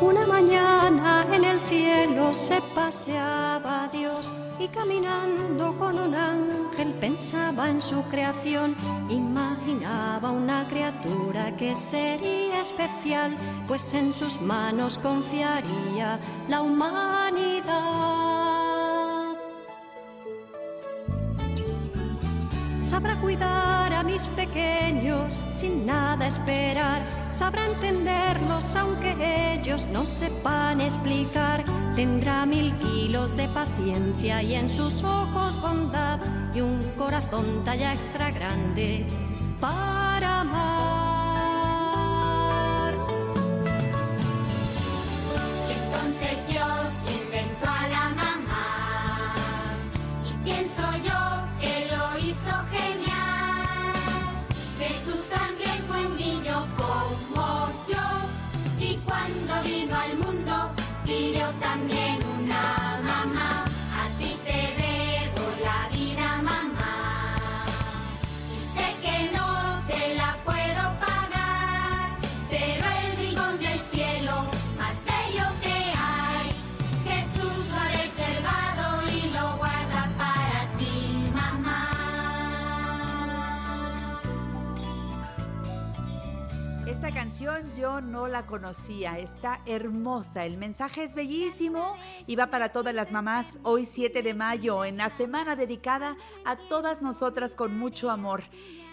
Una mañana en el cielo se paseaba Dios y caminando con un ángel pensaba en su creación, imaginaba una criatura que sería especial, pues en sus manos confiaría la humanidad. Sabrá cuidar a mis pequeños sin nada esperar sabrá entenderlos aunque ellos no sepan explicar. Tendrá mil kilos de paciencia y en sus ojos bondad y un corazón talla extra grande para amar. Yo no la conocía, está hermosa, el mensaje es bellísimo y va para todas las mamás hoy 7 de mayo, en la semana dedicada a todas nosotras con mucho amor.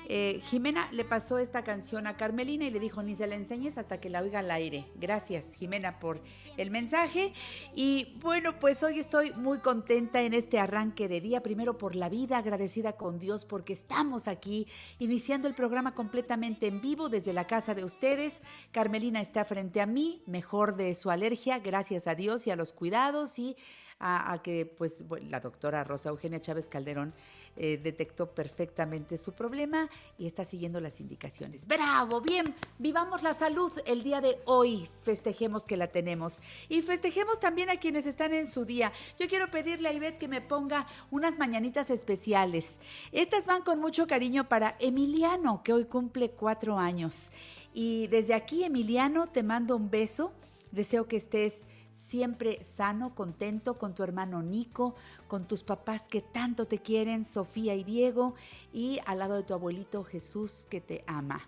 Eh, Jimena le pasó esta canción a Carmelina y le dijo, ni se la enseñes hasta que la oiga al aire. Gracias, Jimena, por el mensaje. Y bueno, pues hoy estoy muy contenta en este arranque de día, primero por la vida, agradecida con Dios porque estamos aquí iniciando el programa completamente en vivo desde la casa de ustedes. Carmelina está frente a mí, mejor de su alergia, gracias a Dios y a los cuidados y a, a que pues la doctora Rosa Eugenia Chávez Calderón eh, detectó perfectamente su problema y está siguiendo las indicaciones. Bravo, bien, vivamos la salud el día de hoy, festejemos que la tenemos y festejemos también a quienes están en su día. Yo quiero pedirle a Ivette que me ponga unas mañanitas especiales. Estas van con mucho cariño para Emiliano, que hoy cumple cuatro años. Y desde aquí, Emiliano, te mando un beso. Deseo que estés siempre sano, contento con tu hermano Nico, con tus papás que tanto te quieren, Sofía y Diego, y al lado de tu abuelito Jesús que te ama.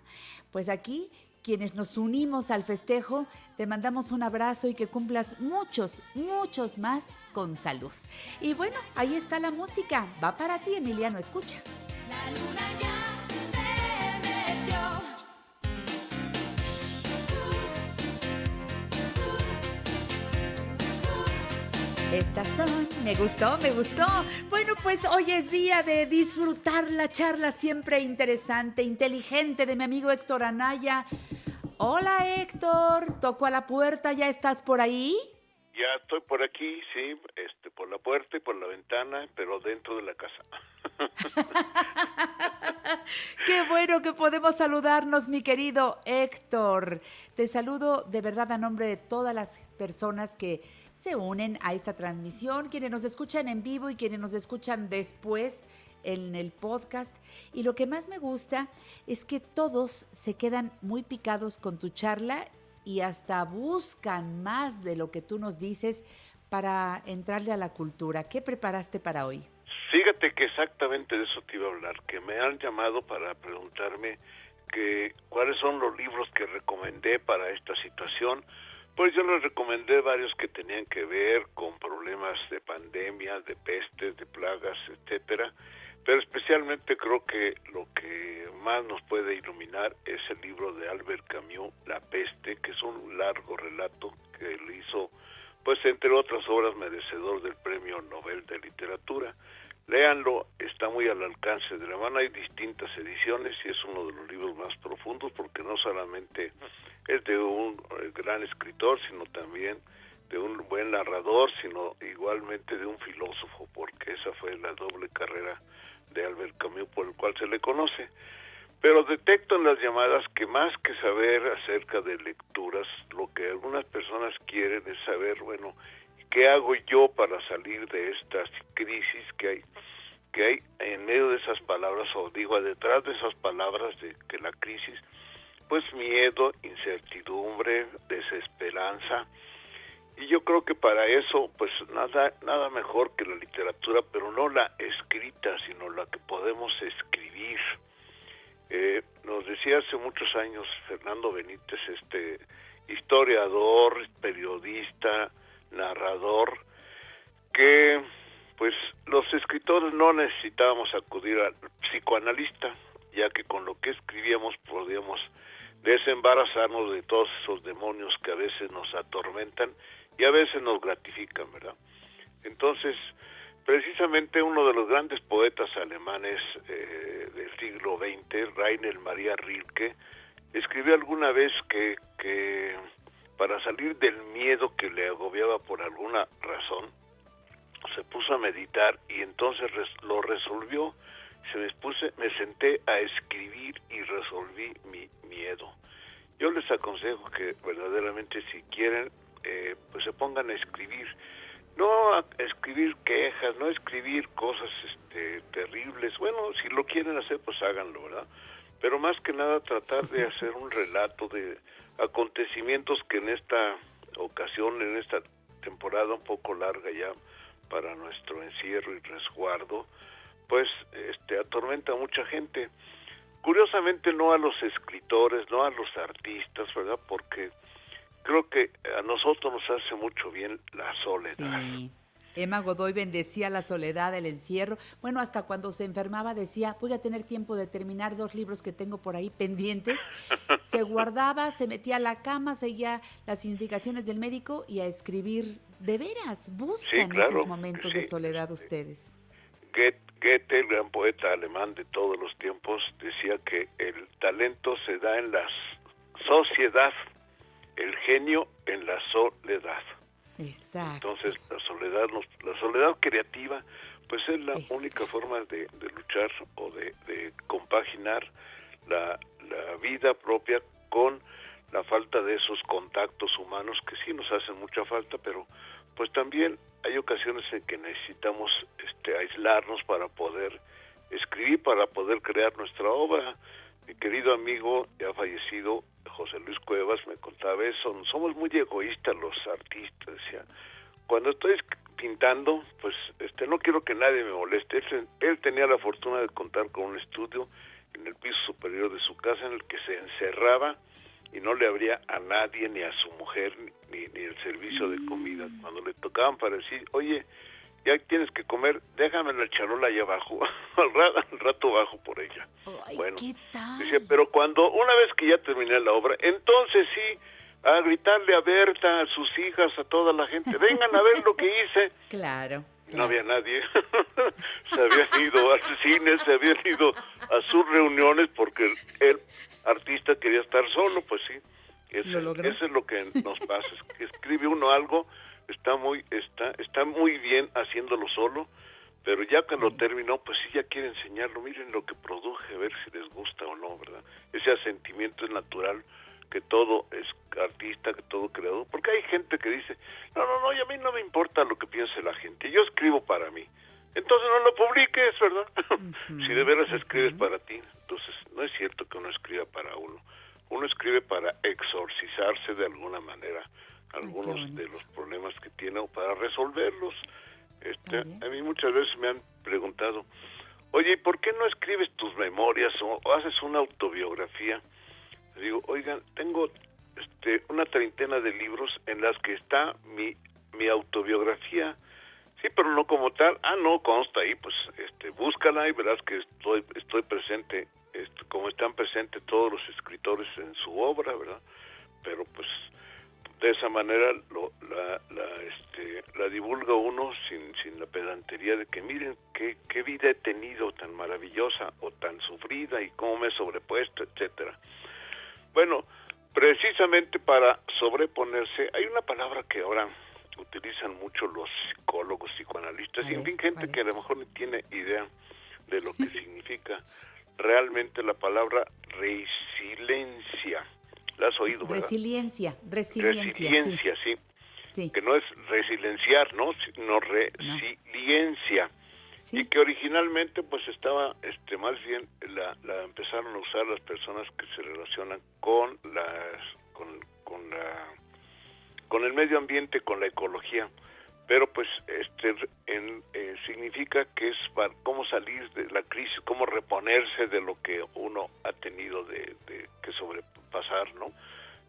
Pues aquí, quienes nos unimos al festejo, te mandamos un abrazo y que cumplas muchos, muchos más con salud. Y bueno, ahí está la música. Va para ti, Emiliano, escucha. La luna ya Estas son, me gustó, me gustó. Bueno, pues hoy es día de disfrutar la charla siempre interesante, inteligente de mi amigo Héctor Anaya. Hola Héctor, toco a la puerta, ¿ya estás por ahí? Ya estoy por aquí, sí, este, por la puerta y por la ventana, pero dentro de la casa. Qué bueno que podemos saludarnos, mi querido Héctor. Te saludo de verdad a nombre de todas las personas que se unen a esta transmisión, quienes nos escuchan en vivo y quienes nos escuchan después en el podcast. Y lo que más me gusta es que todos se quedan muy picados con tu charla y hasta buscan más de lo que tú nos dices para entrarle a la cultura. ¿Qué preparaste para hoy? Fíjate que exactamente de eso te iba a hablar, que me han llamado para preguntarme que cuáles son los libros que recomendé para esta situación, Pues yo les recomendé varios que tenían que ver con problemas de pandemia, de pestes, de plagas, etcétera, pero especialmente creo que lo que más nos puede iluminar es el libro de Albert Camus, La peste, que es un largo relato que le hizo, pues entre otras obras, merecedor del Premio Nobel de Literatura. Léanlo, está muy al alcance de la mano, hay distintas ediciones y es uno de los libros más profundos porque no solamente es de un eh, gran escritor, sino también de un buen narrador, sino igualmente de un filósofo, porque esa fue la doble carrera de Albert Camus por el cual se le conoce. Pero detecto en las llamadas que más que saber acerca de lecturas, lo que algunas personas quieren es saber, bueno, ¿qué hago yo para salir de estas crisis que hay? que hay en medio de esas palabras, o digo, detrás de esas palabras de que la crisis, pues miedo, incertidumbre, desesperanza, y yo creo que para eso, pues nada, nada mejor que la literatura, pero no la escrita, sino la que podemos escribir. Eh, nos decía hace muchos años Fernando Benítez, este historiador, periodista, narrador, que pues los escritores no necesitábamos acudir al psicoanalista, ya que con lo que escribíamos podíamos desembarazarnos de todos esos demonios que a veces nos atormentan y a veces nos gratifican, ¿verdad? Entonces, precisamente uno de los grandes poetas alemanes eh, del siglo XX, Rainer Maria Rilke, escribió alguna vez que, que para salir del miedo que le agobiaba por alguna razón, se puso a meditar y entonces lo resolvió. Se me, puse, me senté a escribir y resolví mi miedo. Yo les aconsejo que verdaderamente si quieren, eh, pues se pongan a escribir. No a escribir quejas, no a escribir cosas este, terribles. Bueno, si lo quieren hacer, pues háganlo, ¿verdad? Pero más que nada tratar de hacer un relato de acontecimientos que en esta ocasión, en esta temporada un poco larga ya, para nuestro encierro y resguardo, pues este atormenta a mucha gente. Curiosamente no a los escritores, no a los artistas, ¿verdad? Porque creo que a nosotros nos hace mucho bien la soledad. Emma Godoy bendecía la soledad, el encierro. Bueno, hasta cuando se enfermaba decía, voy a tener tiempo de terminar dos libros que tengo por ahí pendientes. Se guardaba, se metía a la cama, seguía las indicaciones del médico y a escribir de veras. Buscan esos momentos de soledad ustedes. Goethe, el gran poeta alemán de todos los tiempos, decía que el talento se da en la sociedad, el genio en la soledad. Exacto. Entonces la soledad, la soledad creativa, pues es la única forma de, luchar o de, compaginar la, la vida propia con la falta de esos contactos humanos que sí nos hacen mucha falta, pero pues también hay ocasiones en que necesitamos este, aislarnos para poder escribir, para poder crear nuestra obra. Mi querido amigo ya fallecido, José Luis Cuevas, me contaba eso. Somos muy egoístas los artistas, decía. Cuando estoy pintando, pues este no quiero que nadie me moleste. Él, él tenía la fortuna de contar con un estudio en el piso superior de su casa en el que se encerraba y no le abría a nadie, ni a su mujer, ni, ni el servicio de comida. Cuando le tocaban para decir, oye, ya tienes que comer, déjame la charola ahí abajo, al, rato, bajo por ella. bueno, decía, pero cuando, una vez que ya terminé la obra, entonces sí, a gritarle a Berta, a sus hijas, a toda la gente, vengan a ver lo que hice. Claro. No había nadie. se habían ido al cine, se habían ido a sus reuniones porque él artista quería estar solo, pues sí. Eso, es lo que nos pasa, es que escribe uno algo, está muy, está, está muy bien haciéndolo solo, pero ya cuando terminó, pues sí ya quiere enseñarlo, miren lo que produje, a ver si les gusta o no, ¿verdad? Ese asentimiento es natural, que todo es artista, que todo creador, porque hay gente que dice, no, no, no, y a mí no me importa lo que piense la gente, yo escribo para mí. Entonces no lo publiques, ¿verdad? si de veras escribes para ti, entonces no es cierto que uno escriba para uno. Uno escribe para exorcizarse de alguna manera algunos de los problemas que tiene o para resolverlos. Este, a mí muchas veces me han preguntado, oye, ¿y por qué no escribes tus memorias o, haces una autobiografía? digo, oigan, tengo este, una treintena de libros en las que está mi, mi autobiografía. Sí, pero no como tal. Ah, no, consta ahí, pues este, búscala y verás que estoy, estoy presente, este, como están presentes todos los escritores en su obra, ¿verdad? Pero pues de esa manera lo, la, la, este, la divulga uno sin, sin la pedantería de que miren qué, qué vida he tenido tan maravillosa o tan sufrida y cómo me he sobrepuesto, etcétera. Bueno, precisamente para sobreponerse, hay una palabra que ahora utilizan mucho los psicólogos, psicoanalistas, y en fin, gente que a lo mejor no tiene idea de lo que significa realmente la palabra resiliencia. ¿La has oído, verdad? Resiliencia, resiliencia. Resiliencia, sí. sí. Que no es resilienciar, ¿no? Sino resiliencia. Sí. Y que originalmente pues estaba, este más bien, la, la empezaron a usar las personas que se relacionan con las, con, con la, con el medio ambiente, con la ecología pero pues este en, significa que es para cómo salir de la crisis, cómo reponerse de lo que uno ha tenido de, que sobrepasar, ¿no?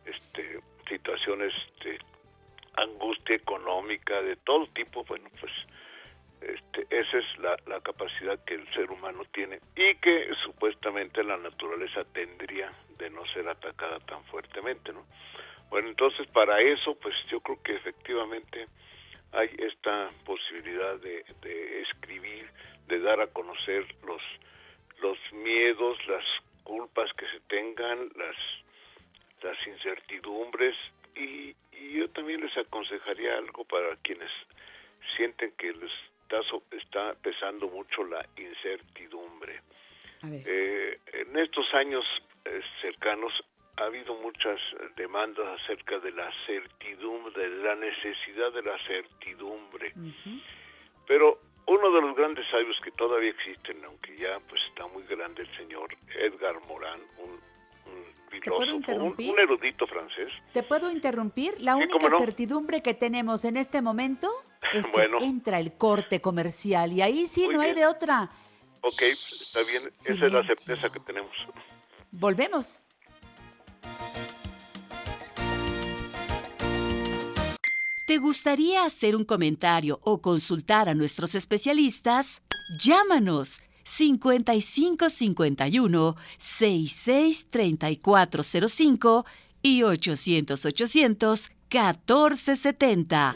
Este situaciones de angustia económica de todo tipo, bueno, pues este, esa es la capacidad que el ser humano tiene y que supuestamente la naturaleza tendría de no ser atacada tan fuertemente, ¿no? Bueno, entonces para eso, pues yo creo que efectivamente hay esta posibilidad de, de, escribir, de dar a conocer los, los miedos, las culpas que se tengan, las, las incertidumbres y, y yo también les aconsejaría algo para quienes sienten que les está, está pesando mucho la incertidumbre. Eh, en estos años eh, cercanos ha habido muchas demandas acerca de la certidumbre, de la necesidad de la certidumbre. Uh -huh. Pero uno de los grandes sabios que todavía existen, aunque ya pues está muy grande el señor Edgar Morin, un, un filósofo, un, un, erudito francés. ¿Te puedo interrumpir? La sí, única no? certidumbre que tenemos en este momento es bueno. que entra el corte comercial y ahí sí muy no bien. hay de otra. Ok, está bien, Silencio. esa es la certeza que tenemos. Volvemos. ¿Te gustaría hacer un comentario o consultar a nuestros especialistas? Llámanos 5551 663405 y 800 800 1470.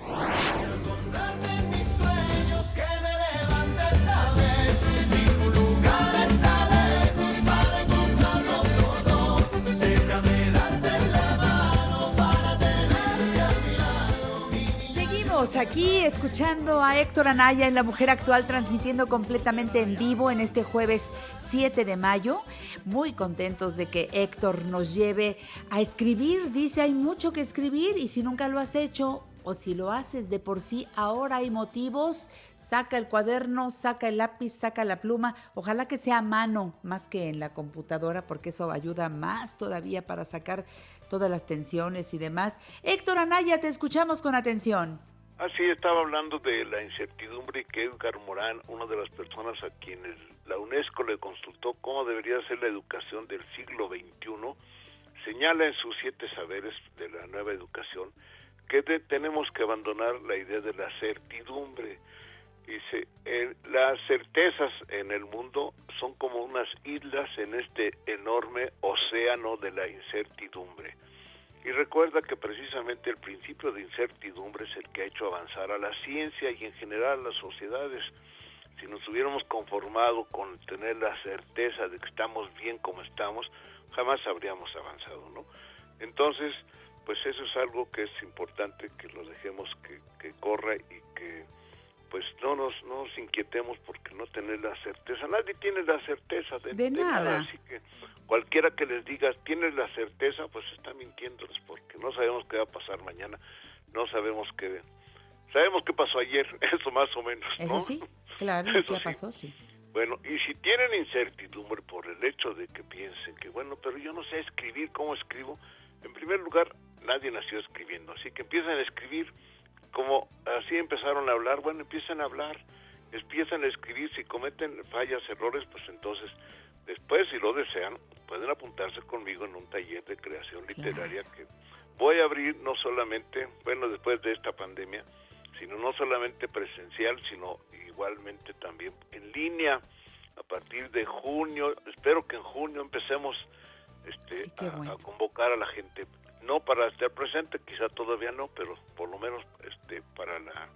Aquí escuchando a Héctor Anaya en La Mujer Actual, transmitiendo completamente en vivo en este jueves 7 de mayo. Muy contentos de que Héctor nos lleve a escribir. Dice, hay mucho que escribir y si nunca lo has hecho o si lo haces de por sí, ahora hay motivos. Saca el cuaderno, saca el lápiz, saca la pluma. Ojalá que sea a mano más que en la computadora porque eso ayuda más todavía para sacar todas las tensiones y demás. Héctor Anaya, te escuchamos con atención. Así ah, estaba hablando de la incertidumbre que Edgar Morán, una de las personas a quienes la UNESCO le consultó cómo debería ser la educación del siglo XXI, señala en sus siete saberes de la nueva educación que de, tenemos que abandonar la idea de la certidumbre. Dice, las certezas en el mundo son como unas islas en este enorme océano de la incertidumbre. Y recuerda que precisamente el principio de incertidumbre es el que ha hecho avanzar a la ciencia y en general a las sociedades. Si nos hubiéramos conformado con tener la certeza de que estamos bien como estamos, jamás habríamos avanzado, ¿no? Entonces, pues eso es algo que es importante que lo dejemos que, que corra y que pues no nos, no nos inquietemos porque no tener la certeza. Nadie tiene la certeza de, de, de nada. nada. Así que cualquiera que les diga, tienes la certeza, pues está mintiéndoles porque no sabemos qué va a pasar mañana. No sabemos qué... Sabemos qué pasó ayer, eso más o menos. ¿no? Eso sí, claro, Eso ¿qué sí. pasó? Sí. Bueno, y si tienen incertidumbre por el hecho de que piensen que, bueno, pero yo no sé escribir, ¿cómo escribo? En primer lugar, nadie nació escribiendo, así que empiezan a escribir como así empezaron a hablar, bueno, empiezan a hablar, empiezan a escribir, si cometen fallas, errores, pues entonces, después, si lo desean, pueden apuntarse conmigo en un taller de creación literaria que voy a abrir no solamente, bueno, después de esta pandemia, sino no solamente presencial, sino igualmente también en línea a partir de junio. Espero que en junio empecemos este, a, a, convocar a la gente, no para estar presente, quizá todavía no, pero por lo menos este, para la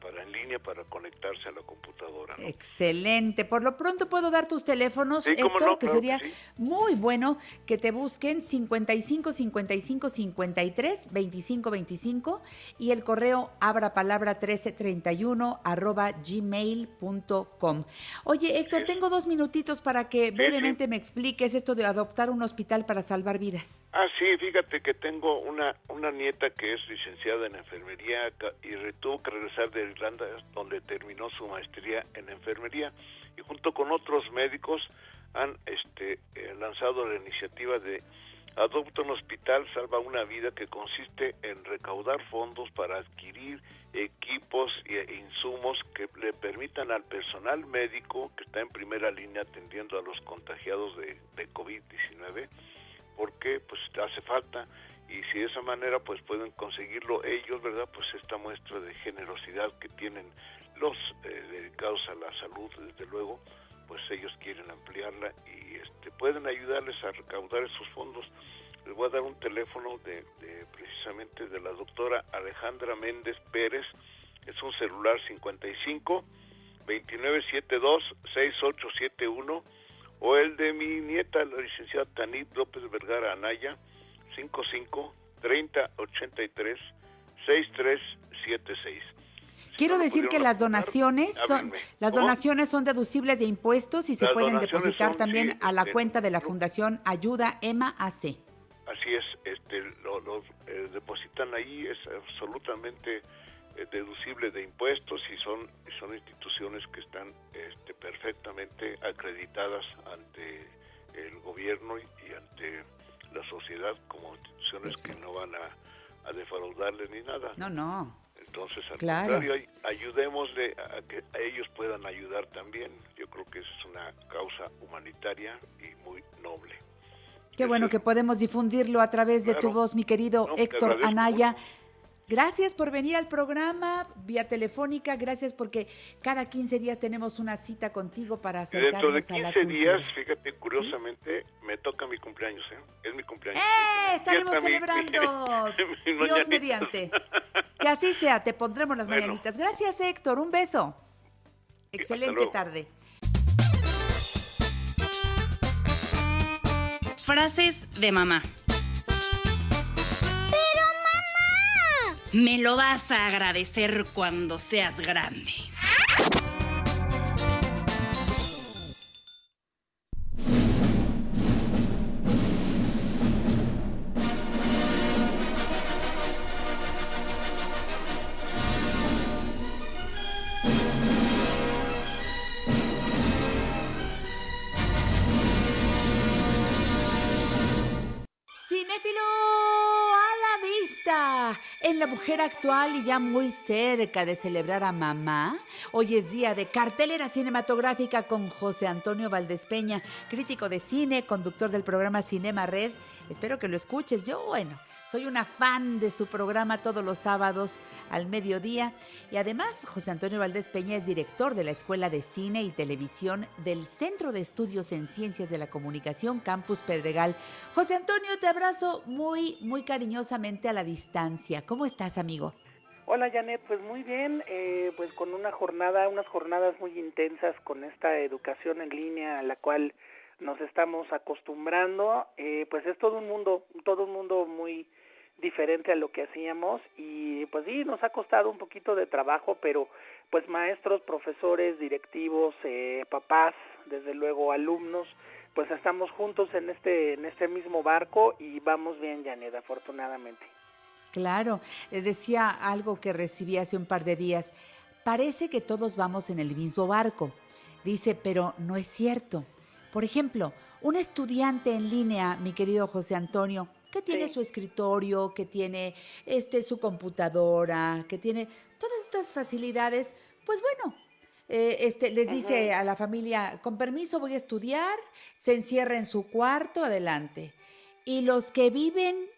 para, en línea, para conectarse a la computadora. Excelente. Por lo pronto puedo dar tus teléfonos, Héctor, que sería muy bueno que te busquen 55 55 53 25 25 y el correo abra palabra 1331 arroba gmail.com. Oye, Héctor, tengo dos minutitos para que brevemente me expliques esto de adoptar un hospital para salvar vidas. Ah, sí, fíjate que tengo una, una nieta que es licenciada en enfermería y tuvo que regresar de Irlanda, donde terminó su maestría en enfermería, y junto con otros médicos han este, eh, lanzado la iniciativa de Adopta un Hospital, Salva una Vida, que consiste en recaudar fondos para adquirir equipos e insumos que le permitan al personal médico que está en primera línea atendiendo a los contagiados de, de COVID-19, porque pues hace falta y si de esa manera pues pueden conseguirlo ellos, ¿verdad? Pues esta muestra de generosidad que tienen los eh, dedicados a la salud, desde luego, pues ellos quieren ampliarla y este, pueden ayudarles a recaudar esos fondos. Les voy a dar un teléfono de, precisamente de la doctora Alejandra Méndez Pérez, es un celular 55 2972 6871 o el de mi nieta, la licenciada Tanit López Vergara Anaya, 55 30 83 6376. Quiero decir que las donaciones son las donaciones son deducibles de impuestos y se pueden depositar también a la cuenta de la Fundación Ayuda EMA AC. Así es, este, lo, eh, depositan ahí, es absolutamente eh, deducible de impuestos y son, son instituciones que están este, perfectamente acreditadas ante el gobierno y ante la sociedad como instituciones que no van a, a defraudarle ni nada. No, no. Entonces, al contrario, ayudémosle a que ellos puedan ayudar también. Yo creo que es una causa humanitaria y muy noble. Qué bueno que podemos difundirlo a través de tu voz, mi querido Héctor Anaya. Gracias por venir al programa vía telefónica, gracias porque cada 15 días tenemos una cita contigo para acercarnos a la Dentro de 15 días, fíjate, curiosamente, me toca mi cumpleaños, ¿eh? Es mi cumpleaños. ¡Eh! Estaremos celebrando. Dios mediante. Que así sea, te pondremos las mañanitas. Gracias, Héctor. Un beso. Excelente tarde. Frases de mamá. Me lo vas a agradecer cuando seas grande. La mujer actual y ya muy cerca de celebrar a mamá, hoy es día de cartelera cinematográfica con José Antonio Valdespeña, crítico de cine, conductor del programa Cinema Red. Espero que lo escuches. Yo, bueno, soy una fan de su programa todos los sábados al mediodía y además José Antonio Valdés Peña es director de la Escuela de Cine y Televisión del Centro de Estudios en Ciencias de la Comunicación Campus Pedregal. José Antonio, te abrazo muy, muy cariñosamente a la distancia. ¿Cómo estás, amigo? Hola Janet, pues muy bien, eh, pues con una jornada, unas jornadas muy intensas con esta educación en línea a la cual nos estamos acostumbrando, eh, pues es todo un mundo, todo un mundo muy diferente a lo que hacíamos y pues sí, nos ha costado un poquito de trabajo, pero pues maestros, profesores, directivos, eh, papás, desde luego alumnos, pues estamos juntos en este, en este mismo barco y vamos bien, Janet, afortunadamente. Claro, eh, decía algo que recibí hace un par de días, parece que todos vamos en el mismo barco, dice, pero no es cierto. Por ejemplo, un estudiante en línea, mi querido José Antonio, que tiene su escritorio, que tiene este, su computadora, que tiene todas estas facilidades, pues bueno, eh, este, les dice a la familia, con permiso voy a estudiar, se encierra en su cuarto, adelante. Y los que viven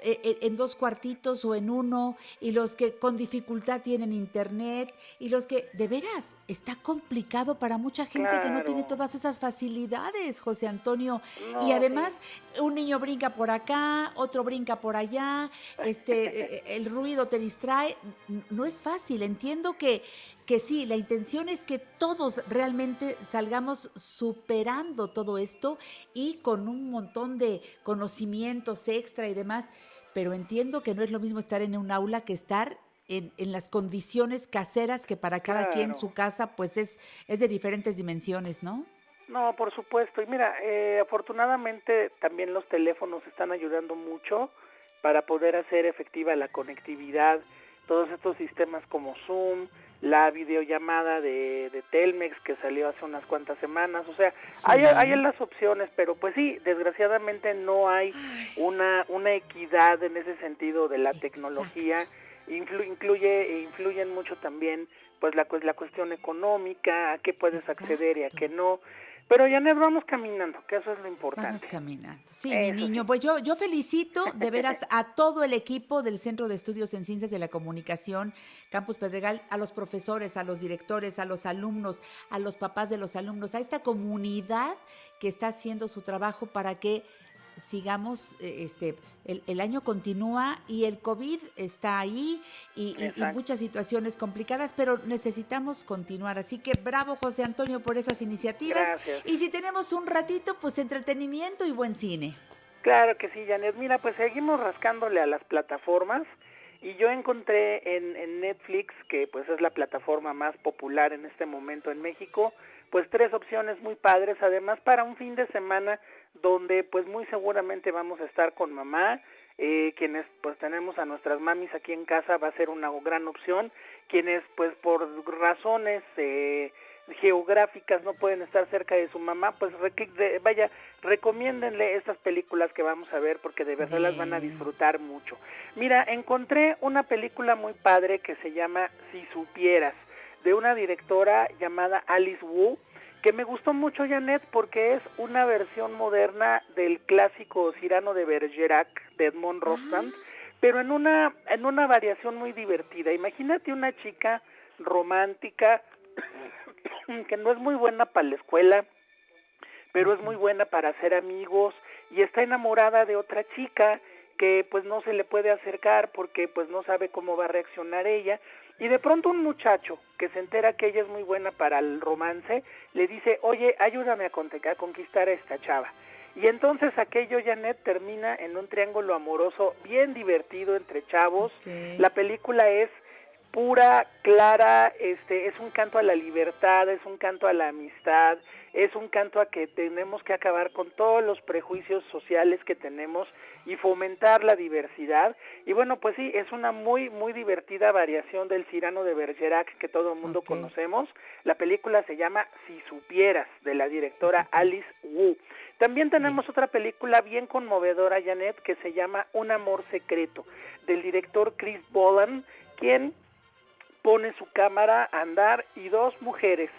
en dos cuartitos o en uno, y los que con dificultad tienen internet, y los que, de veras, está complicado para mucha gente que no tiene todas esas facilidades, José Antonio. y además, un niño brinca por acá, otro brinca por allá, este, el ruido te distrae. No es fácil, entiendo que que sí, la intención es que todos realmente salgamos superando todo esto y con un montón de conocimientos extra y demás, pero entiendo que no es lo mismo estar en un aula que estar en, las condiciones caseras que para cada quien su casa pues es, es de diferentes dimensiones, ¿no? No, por supuesto. Y mira, eh, afortunadamente también los teléfonos están ayudando mucho para poder hacer efectiva la conectividad, todos estos sistemas como Zoom, la videollamada de, de, Telmex que salió hace unas cuantas semanas, o sea, hay, hay las opciones, pero pues sí, desgraciadamente no hay una, una equidad en ese sentido de la tecnología, incluye, influyen mucho también pues la, la cuestión económica, a qué puedes acceder y a qué no, pero ya nos vamos caminando, que eso es lo importante. Vamos caminando. Sí, mi niño. Pues yo, yo felicito de veras a todo el equipo del Centro de Estudios en Ciencias de la Comunicación, Campus Pedregal, a los profesores, a los directores, a los alumnos, a los papás de los alumnos, a esta comunidad que está haciendo su trabajo para que sigamos, eh, este, el, año continúa y el COVID está ahí y, muchas situaciones complicadas, pero necesitamos continuar. Así que bravo José Antonio por esas iniciativas. Y si tenemos un ratito, pues entretenimiento y buen cine. Claro que sí, Janet. Mira, pues seguimos rascándole a las plataformas y yo encontré en, en Netflix, que pues es la plataforma más popular en este momento en México, pues tres opciones muy padres, además para un fin de semana donde pues muy seguramente vamos a estar con mamá, eh, quienes pues tenemos a nuestras mamis aquí en casa va a ser una gran opción, quienes pues por razones eh, geográficas no pueden estar cerca de su mamá, pues vaya, recomiéndenle estas películas que vamos a ver porque de verdad las van a disfrutar mucho. Mira, encontré una película muy padre que se llama Si supieras, de una directora llamada Alice Wu, que me gustó mucho Janet porque es una versión moderna del clásico Cirano de Bergerac de Edmond Rostand, ah. pero en una en una variación muy divertida. Imagínate una chica romántica que no es muy buena para la escuela, pero es muy buena para hacer amigos y está enamorada de otra chica que pues no se le puede acercar porque pues no sabe cómo va a reaccionar ella y de pronto un muchacho que se entera que ella es muy buena para el romance, le dice, oye, ayúdame a conquistar a esta chava. Y entonces aquello, Janet, termina en un triángulo amoroso bien divertido entre chavos. La película es pura, clara, este, es un canto a la libertad, es un canto a la amistad, es un canto a que tenemos que acabar con todos los prejuicios sociales que tenemos y fomentar la diversidad. Y bueno, pues sí, es una muy, muy divertida variación del Cirano de Bergerac que todo el mundo conocemos. La película se llama Si supieras, de la directora Alice Wu. También tenemos otra película bien conmovedora, Janet, que se llama Un amor secreto, del director Chris Bolan, quien pone su cámara a andar y dos mujeres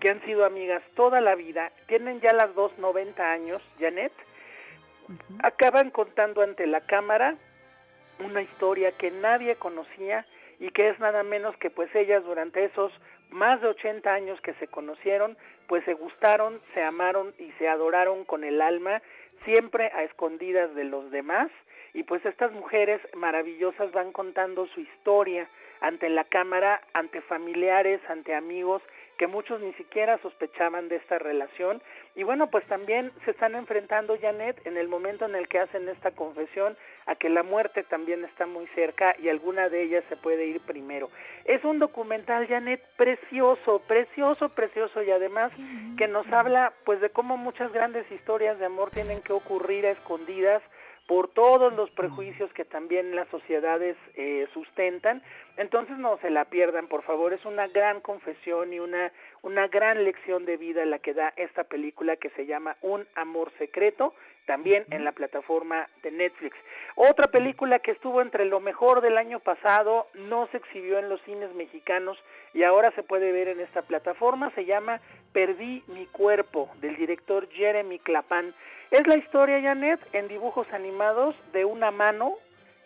que han sido amigas toda la vida, tienen ya las dos 90 años, Janet, acaban contando ante la cámara una historia que nadie conocía y que es nada menos que pues ellas durante esos más de 80 años que se conocieron, pues se gustaron, se amaron y se adoraron con el alma, siempre a escondidas de los demás, y pues estas mujeres maravillosas van contando su historia ante la cámara, ante familiares, ante amigos, que muchos ni siquiera sospechaban de esta relación. Y bueno, pues también se están enfrentando, Janet, en el momento en el que hacen esta confesión, a que la muerte también está muy cerca y alguna de ellas se puede ir primero. Es un documental, Janet, precioso, precioso, precioso y además que nos habla pues de cómo muchas grandes historias de amor tienen que ocurrir a escondidas por todos los prejuicios que también las sociedades eh, sustentan. Entonces no se la pierdan, por favor, es una gran confesión y una, una gran lección de vida la que da esta película que se llama Un Amor Secreto, también en la plataforma de Netflix. Otra película que estuvo entre lo mejor del año pasado, no se exhibió en los cines mexicanos y ahora se puede ver en esta plataforma, se llama Perdí mi cuerpo, del director Jeremy Clapan. Es la historia, Janet, en dibujos animados de una mano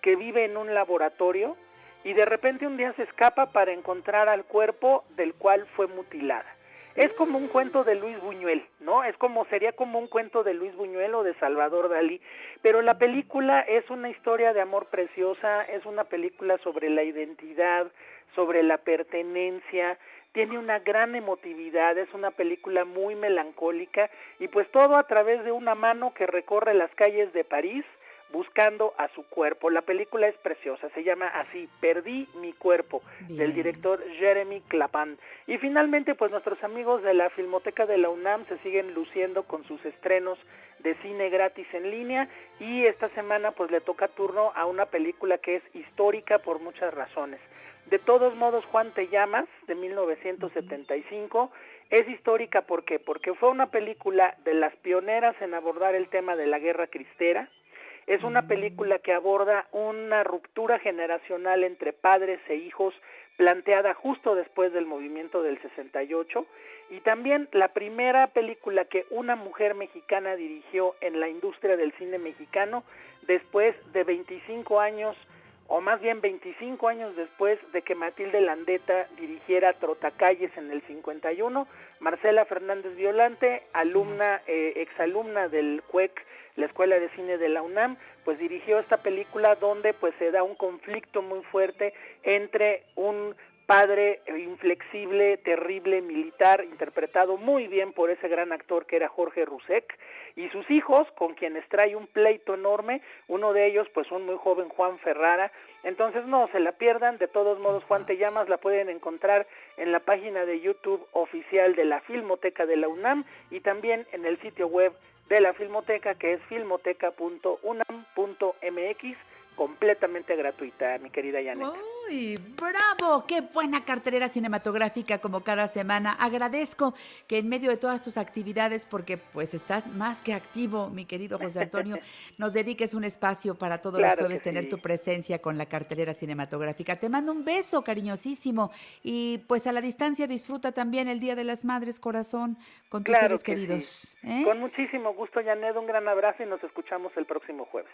que vive en un laboratorio y de repente un día se escapa para encontrar al cuerpo del cual fue mutilada. Es como un cuento de Luis Buñuel, ¿no? Es como sería como un cuento de Luis Buñuel o de Salvador Dalí, pero la película es una historia de amor preciosa, es una película sobre la identidad, sobre la pertenencia, tiene una gran emotividad, es una película muy melancólica y pues todo a través de una mano que recorre las calles de París buscando a su cuerpo. La película es preciosa, se llama así, Perdí mi cuerpo, del director Jeremy Clapan. Y finalmente, pues nuestros amigos de la Filmoteca de la UNAM se siguen luciendo con sus estrenos de cine gratis en línea y esta semana pues le toca turno a una película que es histórica por muchas razones. De todos modos, Juan Te Llamas, de 1975, es histórica ¿por qué? porque fue una película de las pioneras en abordar el tema de la guerra cristera, es una película que aborda una ruptura generacional entre padres e hijos planteada justo después del movimiento del 68 y también la primera película que una mujer mexicana dirigió en la industria del cine mexicano después de 25 años o más bien 25 años después de que Matilde Landeta dirigiera Trotacalles en el 51, Marcela Fernández Violante, alumna, eh, exalumna del CUEC la Escuela de Cine de la UNAM, pues dirigió esta película donde pues se da un conflicto muy fuerte entre un padre inflexible, terrible, militar, interpretado muy bien por ese gran actor que era Jorge Rusek, y sus hijos, con quienes trae un pleito enorme, uno de ellos, pues un muy joven Juan Ferrara, entonces no se la pierdan, de todos modos Juan Te Llamas la pueden encontrar en la página de YouTube oficial de la Filmoteca de la UNAM y también en el sitio web de la Filmoteca, que es filmoteca.unam.mx, completamente gratuita, mi querida Janet. ¡Uy, bravo! ¡Qué buena cartelera cinematográfica como cada semana! Agradezco que en medio de todas tus actividades, porque pues estás más que activo, mi querido José Antonio, nos dediques un espacio para todos los jueves tener tu presencia con la cartelera cinematográfica. Te mando un beso cariñosísimo y pues a la distancia disfruta también el Día de las Madres, corazón, con tus seres queridos. ¿eh? Con muchísimo gusto, Janet, un gran abrazo y nos escuchamos el próximo jueves.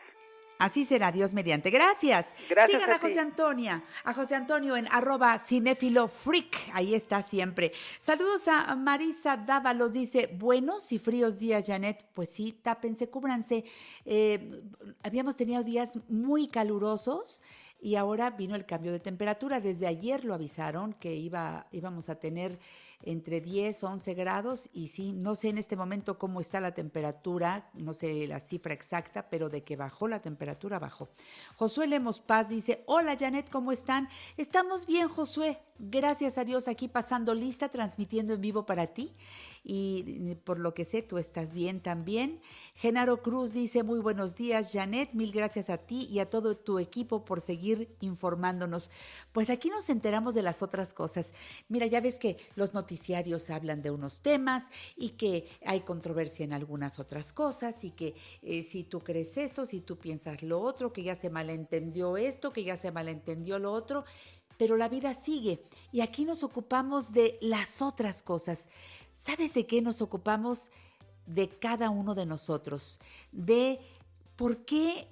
Así será, Dios mediante. Gracias. Gracias. Sigan a, José Antonio, a José Antonio en arroba cinéfilo freak. Ahí está siempre. Saludos a Marisa Dávalos. Dice, buenos y fríos días, Janet. Pues sí, tápense, cúbranse. Eh, habíamos tenido días muy calurosos y ahora vino el cambio de temperatura. Desde ayer lo avisaron que iba, íbamos a tener entre 10, 11 grados y sí, no sé en este momento cómo está la temperatura, no sé la cifra exacta, pero de que bajó la temperatura, bajó. Josué Lemos Paz dice, hola Janet, ¿cómo están? Estamos bien, Josué, gracias a Dios aquí pasando lista, transmitiendo en vivo para ti y por lo que sé, tú estás bien también. Genaro Cruz dice, muy buenos días, Janet, mil gracias a ti y a todo tu equipo por seguir informándonos. Pues aquí nos enteramos de las otras cosas. Mira, ya ves que los noticiarios hablan de unos temas y que hay controversia en algunas otras cosas y que eh, si tú crees esto, si tú piensas lo otro, que ya se malentendió esto, que ya se malentendió lo otro pero la vida sigue y aquí nos ocupamos de las otras cosas. ¿Sabes de qué nos ocupamos? De cada uno de nosotros, de por qué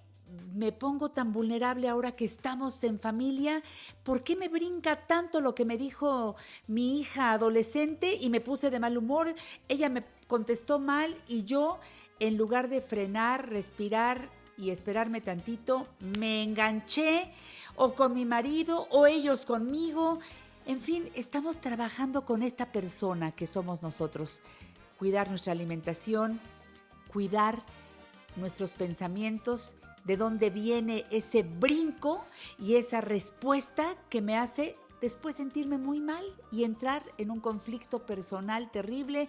me pongo tan vulnerable ahora que estamos en familia? ¿Por qué me brinca tanto lo que me dijo mi hija adolescente y me puse de mal humor? Ella me contestó mal y yo, en lugar de frenar, respirar y esperarme tantito, me enganché o con mi marido o ellos conmigo en fin, estamos trabajando con esta persona que somos nosotros. Cuidar nuestra alimentación, cuidar nuestros pensamientos, de dónde viene ese brinco y esa respuesta que me hace después sentirme muy mal y entrar en un conflicto personal terrible,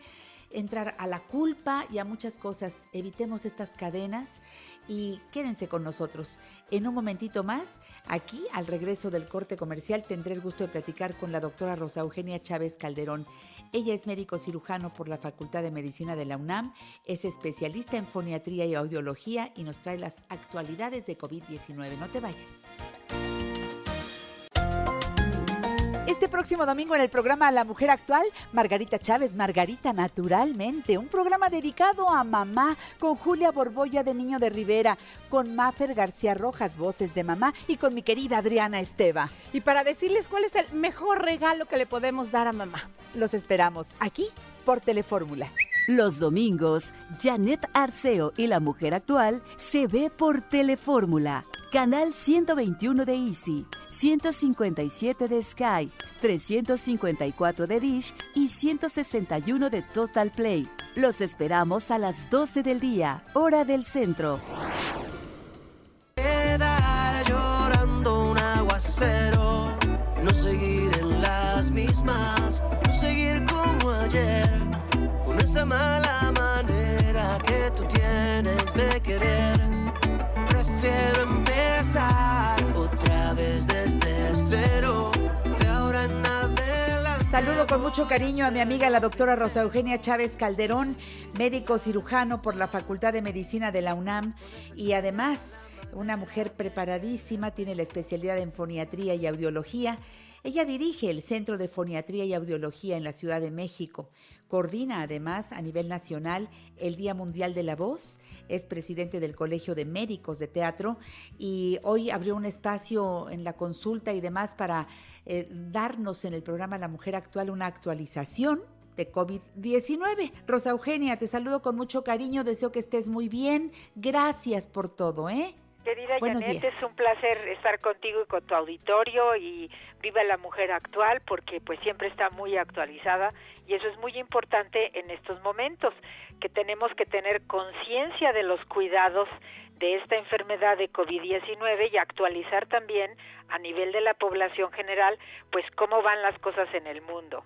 entrar a la culpa y a muchas cosas. Evitemos estas cadenas y quédense con nosotros. En un momentito más, aquí al regreso del corte comercial, tendré el gusto de platicar con la doctora Rosa Eugenia Chávez Calderón. Ella es médico cirujano por la Facultad de Medicina de la UNAM, es especialista en foniatría y audiología y nos trae las actualidades de COVID-19. No te vayas. Este próximo domingo en el programa La Mujer Actual, Margarita Chávez, Margarita Naturalmente, un programa dedicado a mamá con Julia Borboya de Niño de Rivera, con Mafer García Rojas, voces de mamá, y con mi querida Adriana Esteva. Y para decirles cuál es el mejor regalo que le podemos dar a mamá. Los esperamos aquí por Telefórmula. Los domingos, Janet Arceo y la mujer actual se ve por Telefórmula, canal 121 de Easy, 157 de Sky, 354 de Dish y 161 de Total Play. Los esperamos a las 12 del día, hora del centro. Quedar llorando un aguacero, no seguir en las mismas, no seguir como ayer, esa mala manera que tú tienes de querer. Prefiero empezar otra vez desde cero, de ahora en adelante. Saludo con mucho cariño a mi amiga la doctora Rosa Eugenia Chávez Calderón, médico cirujano por la Facultad de Medicina de la UNAM y además una mujer preparadísima, tiene la especialidad en foniatría y audiología. Ella dirige el Centro de Foniatría y Audiología en la Ciudad de México. Coordina además a nivel nacional el Día Mundial de la Voz. Es presidente del Colegio de Médicos de Teatro y hoy abrió un espacio en la consulta y demás para eh, darnos en el programa La Mujer Actual una actualización de COVID-19. Rosa Eugenia, te saludo con mucho cariño, deseo que estés muy bien. Gracias por todo, ¿eh? Querida Buenos Janet, días. es un placer estar contigo y con tu auditorio y viva la mujer actual porque pues siempre está muy actualizada y eso es muy importante en estos momentos que tenemos que tener conciencia de los cuidados de esta enfermedad de COVID-19 y actualizar también a nivel de la población general pues cómo van las cosas en el mundo.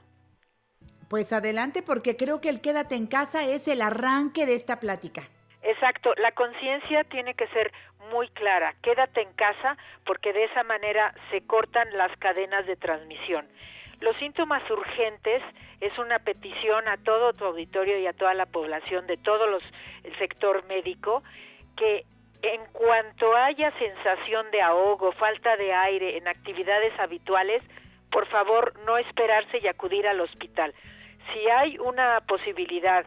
Pues adelante porque creo que el quédate en casa es el arranque de esta plática. Exacto, la conciencia tiene que ser muy clara. Quédate en casa porque de esa manera se cortan las cadenas de transmisión. Los síntomas urgentes es una petición a todo tu auditorio y a toda la población de todo los, el sector médico que en cuanto haya sensación de ahogo, falta de aire en actividades habituales, por favor no esperarse y acudir al hospital. Si hay una posibilidad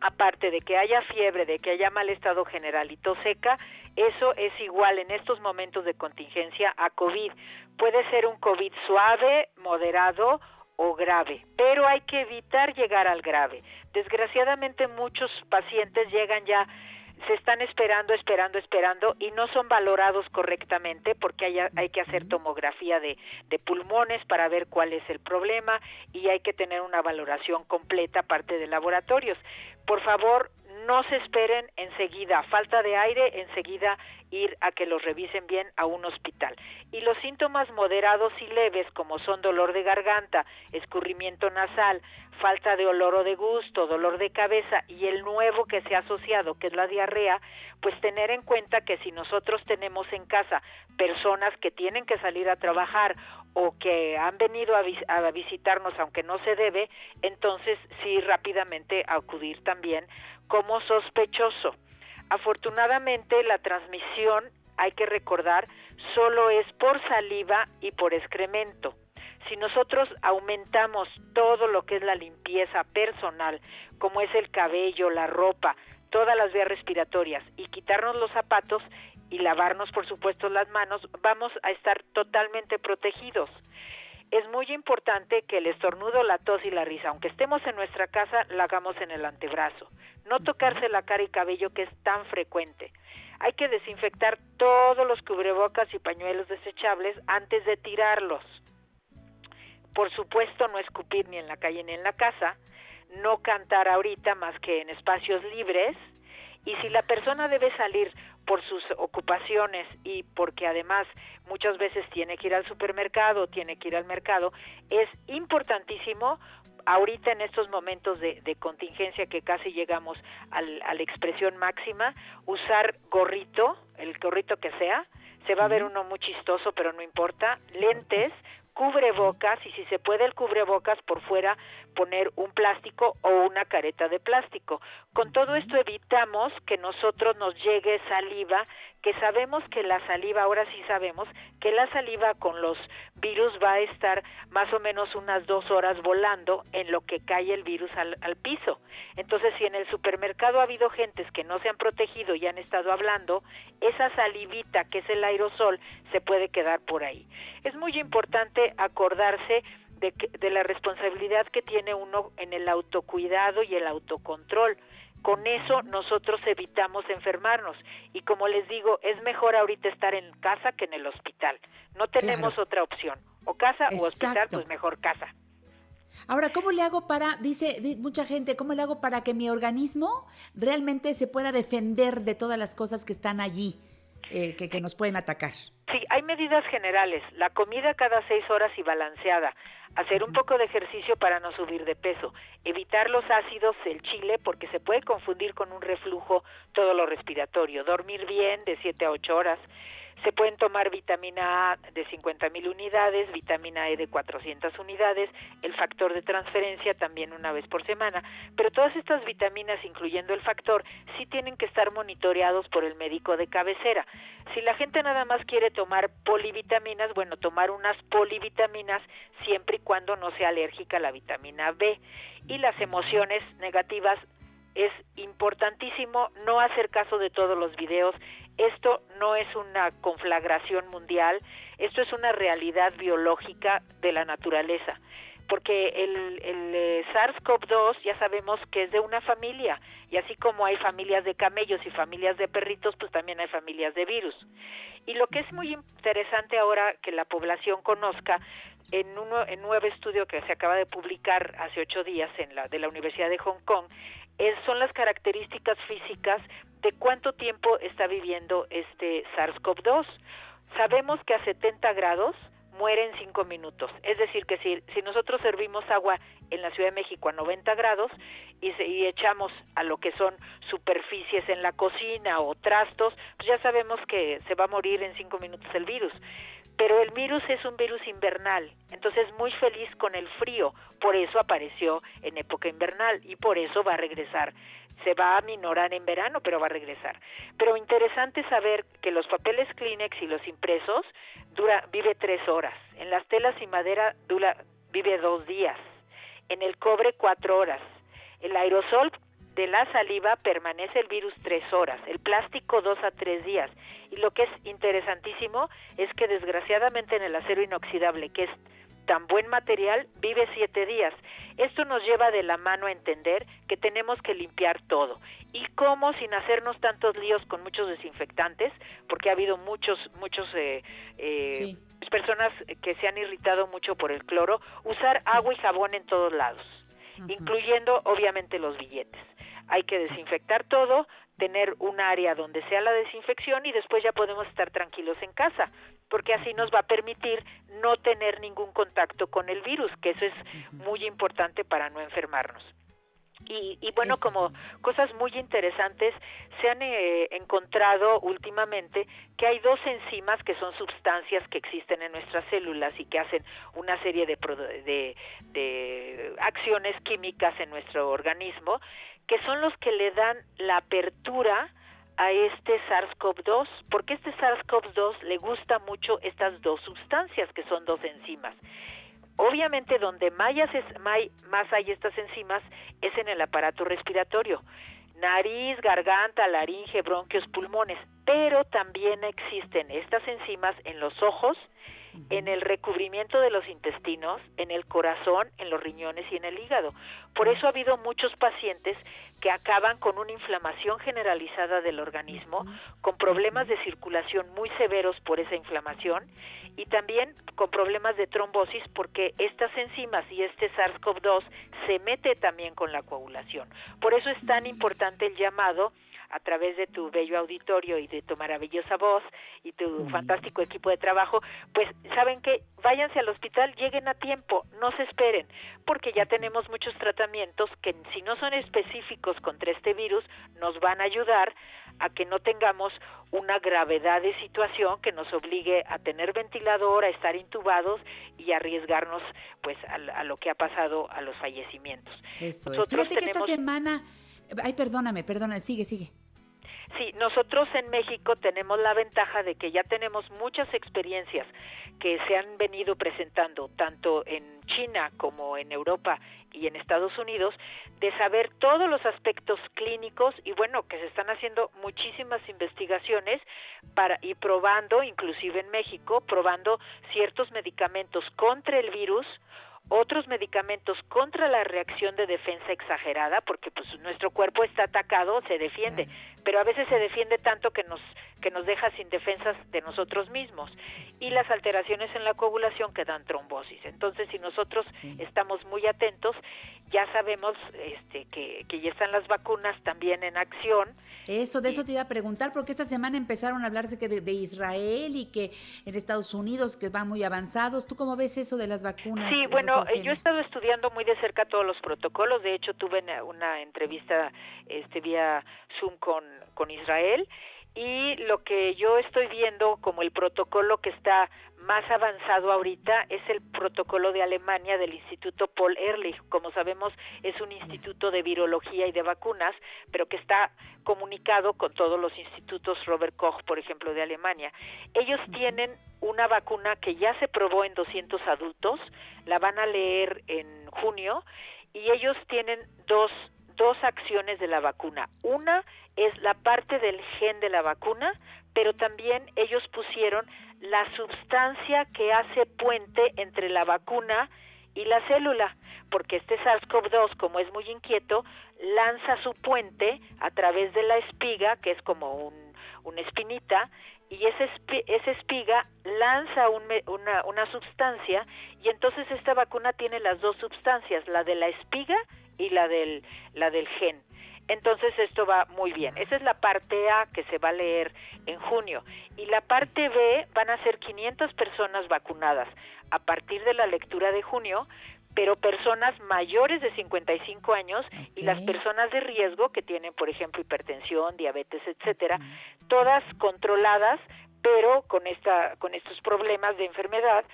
aparte de que haya fiebre, de que haya mal estado general y tos seca, eso es igual en estos momentos de contingencia a COVID. Puede ser un COVID suave, moderado o grave, pero hay que evitar llegar al grave. Desgraciadamente muchos pacientes llegan ya se están esperando, esperando, esperando y no son valorados correctamente porque hay, hay que hacer tomografía de, de, pulmones para ver cuál es el problema y hay que tener una valoración completa aparte de laboratorios. Por favor, no se esperen enseguida, falta de aire, enseguida ir a que los revisen bien a un hospital. Y los síntomas moderados y leves, como son dolor de garganta, escurrimiento nasal, falta de olor o de gusto, dolor de cabeza y el nuevo que se ha asociado, que es la diarrea, pues tener en cuenta que si nosotros tenemos en casa personas que tienen que salir a trabajar o que han venido a, vis a visitarnos aunque no se debe, entonces sí rápidamente acudir también como sospechoso. Afortunadamente la transmisión, hay que recordar, solo es por saliva y por excremento. Si nosotros aumentamos todo lo que es la limpieza personal, como es el cabello, la ropa, todas las vías respiratorias y quitarnos los zapatos y lavarnos por supuesto las manos, vamos a estar totalmente protegidos. Es muy importante que el estornudo, la tos y la risa, aunque estemos en nuestra casa, la hagamos en el antebrazo. No tocarse la cara y cabello que es tan frecuente. Hay que desinfectar todos los cubrebocas y pañuelos desechables antes de tirarlos. Por supuesto, no escupir ni en la calle ni en la casa, no cantar ahorita más que en espacios libres, y si la persona debe salir por sus ocupaciones y porque además muchas veces tiene que ir al supermercado, tiene que ir al mercado, es importantísimo ahorita en estos momentos de, contingencia que casi llegamos al, a la expresión máxima, usar gorrito, el gorrito que sea, se va a ver uno muy chistoso, pero no importa, lentes, cubrebocas y si se puede el cubrebocas por fuera poner un plástico o una careta de plástico. Con todo esto evitamos que nosotros nos llegue saliva que sabemos que la saliva, ahora sí sabemos que la saliva con los virus va a estar más o menos unas dos horas volando en lo que cae el virus al, al piso. Entonces, si en el supermercado ha habido gentes que no se han protegido y han estado hablando, esa salivita que es el aerosol se puede quedar por ahí. Es muy importante acordarse de, de la responsabilidad que tiene uno en el autocuidado y el autocontrol con eso nosotros evitamos enfermarnos y como les digo, es mejor ahorita estar en casa que en el hospital. No tenemos otra opción. O casa o hospital, pues mejor casa. Ahora, ¿cómo le hago para, dice mucha gente, cómo le hago para que mi organismo realmente se pueda defender de todas las cosas que están allí, eh, que, que nos pueden atacar? Sí, hay medidas generales. La comida cada seis horas y balanceada hacer un poco de ejercicio para no subir de peso, evitar los ácidos, el chile, porque se puede confundir con un reflujo todo lo respiratorio, dormir bien de 7 a 8 horas, se pueden tomar vitamina A de 50 mil unidades, vitamina E de 400 unidades, el factor de transferencia también una vez por semana, pero todas estas vitaminas, incluyendo el factor, sí tienen que estar monitoreados por el médico de cabecera. Si la gente nada más quiere tomar polivitaminas, bueno, tomar unas polivitaminas siempre y cuando no sea alérgica a la vitamina B. Y las emociones negativas es importantísimo no hacer caso de todos los videos esto no es una conflagración mundial, esto es una realidad biológica de la naturaleza, porque el, eh, SARS-CoV-2 ya sabemos que es de una familia, y así como hay familias de camellos y familias de perritos, pues también hay familias de virus. Y lo que es muy interesante ahora que la población conozca, en, un nuevo estudio que se acaba de publicar hace ocho días en la, de la Universidad de Hong Kong, son las características físicas de cuánto tiempo está viviendo este SARS-CoV-2. Sabemos que a 70 grados muere en 5 minutos. Es decir, que si, nosotros servimos agua en la Ciudad de México a 90 grados y, y echamos a lo que son superficies en la cocina o trastos, pues ya sabemos que se va a morir en 5 minutos el virus pero el virus es un virus invernal, entonces muy feliz con el frío, por eso apareció en época invernal y por eso va a regresar. Se va a minorar en verano, pero va a regresar. Pero interesante saber que los papeles Kleenex y los impresos dura, vive tres horas. En las telas y madera dura, vive dos días. En el cobre cuatro horas. El aerosol de la saliva permanece el virus tres horas, el plástico dos a tres días. Y lo que es interesantísimo es que desgraciadamente en el acero inoxidable, que es tan buen material, vive siete días. Esto nos lleva de la mano a entender que tenemos que limpiar todo. Y cómo, sin hacernos tantos líos con muchos desinfectantes, porque ha habido muchos, muchos eh, eh, personas que se han irritado mucho por el cloro, usar agua y jabón en todos lados, incluyendo obviamente los billetes. Hay que desinfectar todo, tener un área donde sea la desinfección y después ya podemos estar tranquilos en casa, porque así nos va a permitir no tener ningún contacto con el virus, que eso es muy importante para no enfermarnos. Y, y, bueno, como cosas muy interesantes, se han eh, encontrado últimamente que hay dos enzimas que son sustancias que existen en nuestras células y que hacen una serie de, de, de acciones químicas en nuestro organismo que son los que le dan la apertura a este SARS-CoV-2, porque este SARS-CoV-2 le gusta mucho estas dos sustancias que son dos enzimas. Obviamente donde más hay estas enzimas es en el aparato respiratorio, nariz, garganta, laringe, bronquios, pulmones, pero también existen estas enzimas en los ojos, en el recubrimiento de los intestinos, en el corazón, en los riñones y en el hígado. Por eso ha habido muchos pacientes que acaban con una inflamación generalizada del organismo, con problemas de circulación muy severos por esa inflamación y también con problemas de trombosis porque estas enzimas y este SARS-CoV-2 se mete también con la coagulación. Por eso es tan importante el llamado a través de tu bello auditorio y de tu maravillosa voz y tu fantástico equipo de trabajo, pues saben que váyanse al hospital, lleguen a tiempo, no se esperen, porque ya tenemos muchos tratamientos que si no son específicos contra este virus, nos van a ayudar a que no tengamos una gravedad de situación que nos obligue a tener ventilador, a estar intubados y arriesgarnos pues a, lo que ha pasado a los fallecimientos. Eso es. Fíjate que esta semana, ay, perdóname, perdóname, sigue, sigue. Sí, nosotros en México tenemos la ventaja de que ya tenemos muchas experiencias que se han venido presentando tanto en China como en Europa y en Estados Unidos de saber todos los aspectos clínicos y bueno que se están haciendo muchísimas investigaciones para y probando inclusive en México probando ciertos medicamentos contra el virus otros medicamentos contra la reacción de defensa exagerada, porque pues nuestro cuerpo está atacado, se defiende, pero a veces se defiende tanto que nos que nos deja sin defensas de nosotros mismos y las alteraciones en la coagulación que dan trombosis. Entonces, si nosotros estamos muy atentos, ya sabemos este, que, que, ya están las vacunas también en acción. Eso, de eso te iba a preguntar, porque esta semana empezaron a hablarse que de, Israel y que en Estados Unidos que van muy avanzados. ¿Tú cómo ves eso de las vacunas? Sí, bueno, yo he estado estudiando muy de cerca todos los protocolos. De hecho, tuve una entrevista este, vía Zoom con, con Israel y lo que yo estoy viendo como el protocolo que está más avanzado ahorita es el protocolo de Alemania del Instituto Paul Ehrlich. Como sabemos, es un instituto de virología y de vacunas, pero que está comunicado con todos los institutos Robert Koch, por ejemplo, de Alemania. Ellos tienen una vacuna que ya se probó en 200 adultos, la van a leer en junio, y ellos tienen dos dos acciones de la vacuna. Una es la parte del gen de la vacuna, pero también ellos pusieron la sustancia que hace puente entre la vacuna y la célula, porque este SARS-CoV-2, como es muy inquieto, lanza su puente a través de la espiga, que es como un, una espinita, y esa, esa espiga lanza una, una sustancia y entonces esta vacuna tiene las dos sustancias, la de la espiga y la del, la del gen. Entonces esto va muy bien. Esa es la parte A que se va a leer en junio. Y la parte B van a ser 500 personas vacunadas a partir de la lectura de junio, pero personas mayores de 55 años y las personas de riesgo que tienen, por ejemplo, hipertensión, diabetes, etcétera, todas controladas, pero con esta con estos problemas de enfermedad,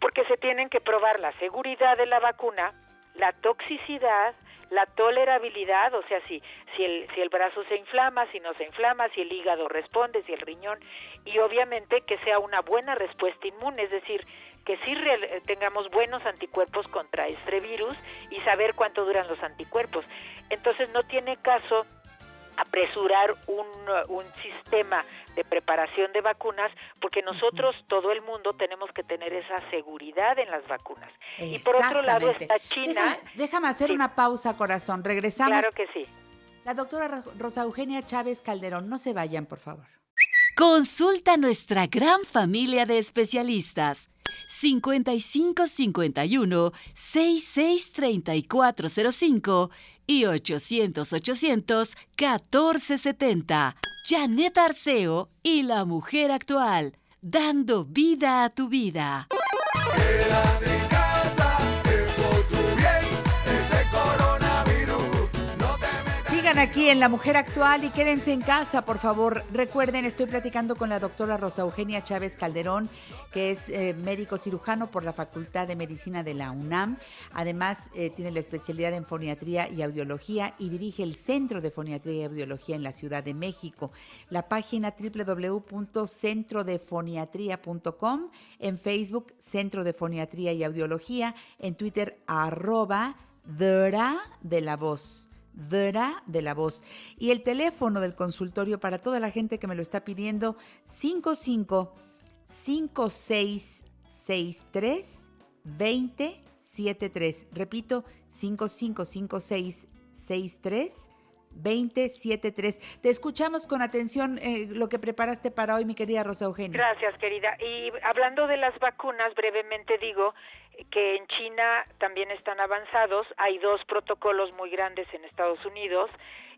porque se tienen que probar la seguridad de la vacuna, la toxicidad, la tolerabilidad, o sea, si, si, el, si el brazo se inflama, si no se inflama, si el hígado responde, si el riñón, y obviamente que sea una buena respuesta inmune, es decir, que sí tengamos buenos anticuerpos contra este virus y saber cuánto duran los anticuerpos. Entonces no tiene caso apresurar un, un sistema de preparación de vacunas porque nosotros, todo el mundo, tenemos que tener esa seguridad en las vacunas. Y por otro lado está China. Déjame, hacer una pausa, corazón. Regresamos. Claro que sí. La doctora Rosa Eugenia Chávez Calderón, no se vayan, por favor. Consulta nuestra gran familia de especialistas. 5551 663405 y 800-800-1470. Janet Arceo y la mujer actual, dando vida a tu vida. Aquí en La Mujer Actual y quédense en casa, por favor. Recuerden, estoy platicando con la doctora Rosa Eugenia Chávez Calderón, que es eh, médico cirujano por la Facultad de Medicina de la UNAM. Además, eh, tiene la especialidad en foniatría y audiología y dirige el Centro de Foniatría y Audiología en la Ciudad de México. La página www.centrodefoniatría.com, en Facebook, Centro de Foniatría y Audiología, en Twitter, arroba de la voz Dra de la voz. Y el teléfono del consultorio para toda la gente que me lo está pidiendo, 55 5663 2073. Repito, 555663 273. Te escuchamos con atención eh, lo que preparaste para hoy, mi querida Rosa Eugenia. Gracias, querida. Y hablando de las vacunas, brevemente digo que en China también están avanzados. Hay dos protocolos muy grandes en Estados Unidos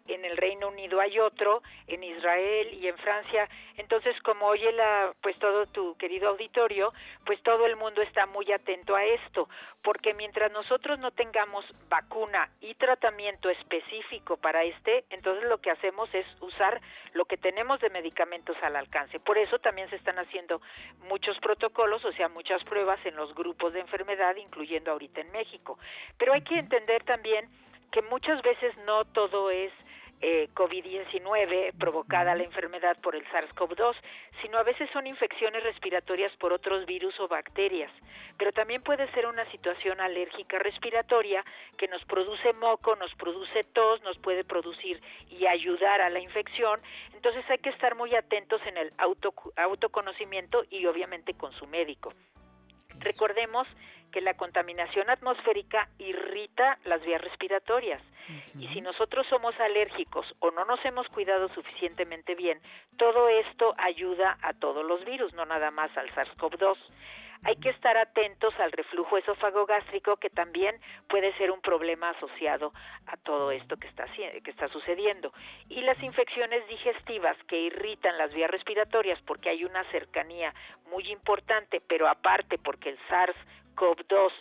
en el Reino Unido hay otro, en Israel y en Francia. Entonces, como oye la, pues todo tu querido auditorio, pues todo el mundo está muy atento a esto, porque mientras nosotros no tengamos vacuna y tratamiento específico para este, entonces lo que hacemos es usar lo que tenemos de medicamentos al alcance. Por eso también se están haciendo muchos protocolos, o sea, muchas pruebas en los grupos de enfermedad, incluyendo ahorita en México. Pero hay que entender también que muchas veces no todo es eh, COVID-19 provocada la enfermedad por el SARS-CoV-2, sino a veces son infecciones respiratorias por otros virus o bacterias. Pero también puede ser una situación alérgica respiratoria que nos produce moco, nos produce tos, nos puede producir y ayudar a la infección. Entonces hay que estar muy atentos en el auto, autoconocimiento y obviamente con su médico. Recordemos que la contaminación atmosférica irrita las vías respiratorias. Y si nosotros somos alérgicos o no nos hemos cuidado suficientemente bien, todo esto ayuda a todos los virus, no nada más al SARS-CoV-2. Hay que estar atentos al reflujo esofagogástrico, que también puede ser un problema asociado a todo esto que está, que está sucediendo. Y las infecciones digestivas que irritan las vías respiratorias porque hay una cercanía muy importante, pero aparte porque el SARS COV2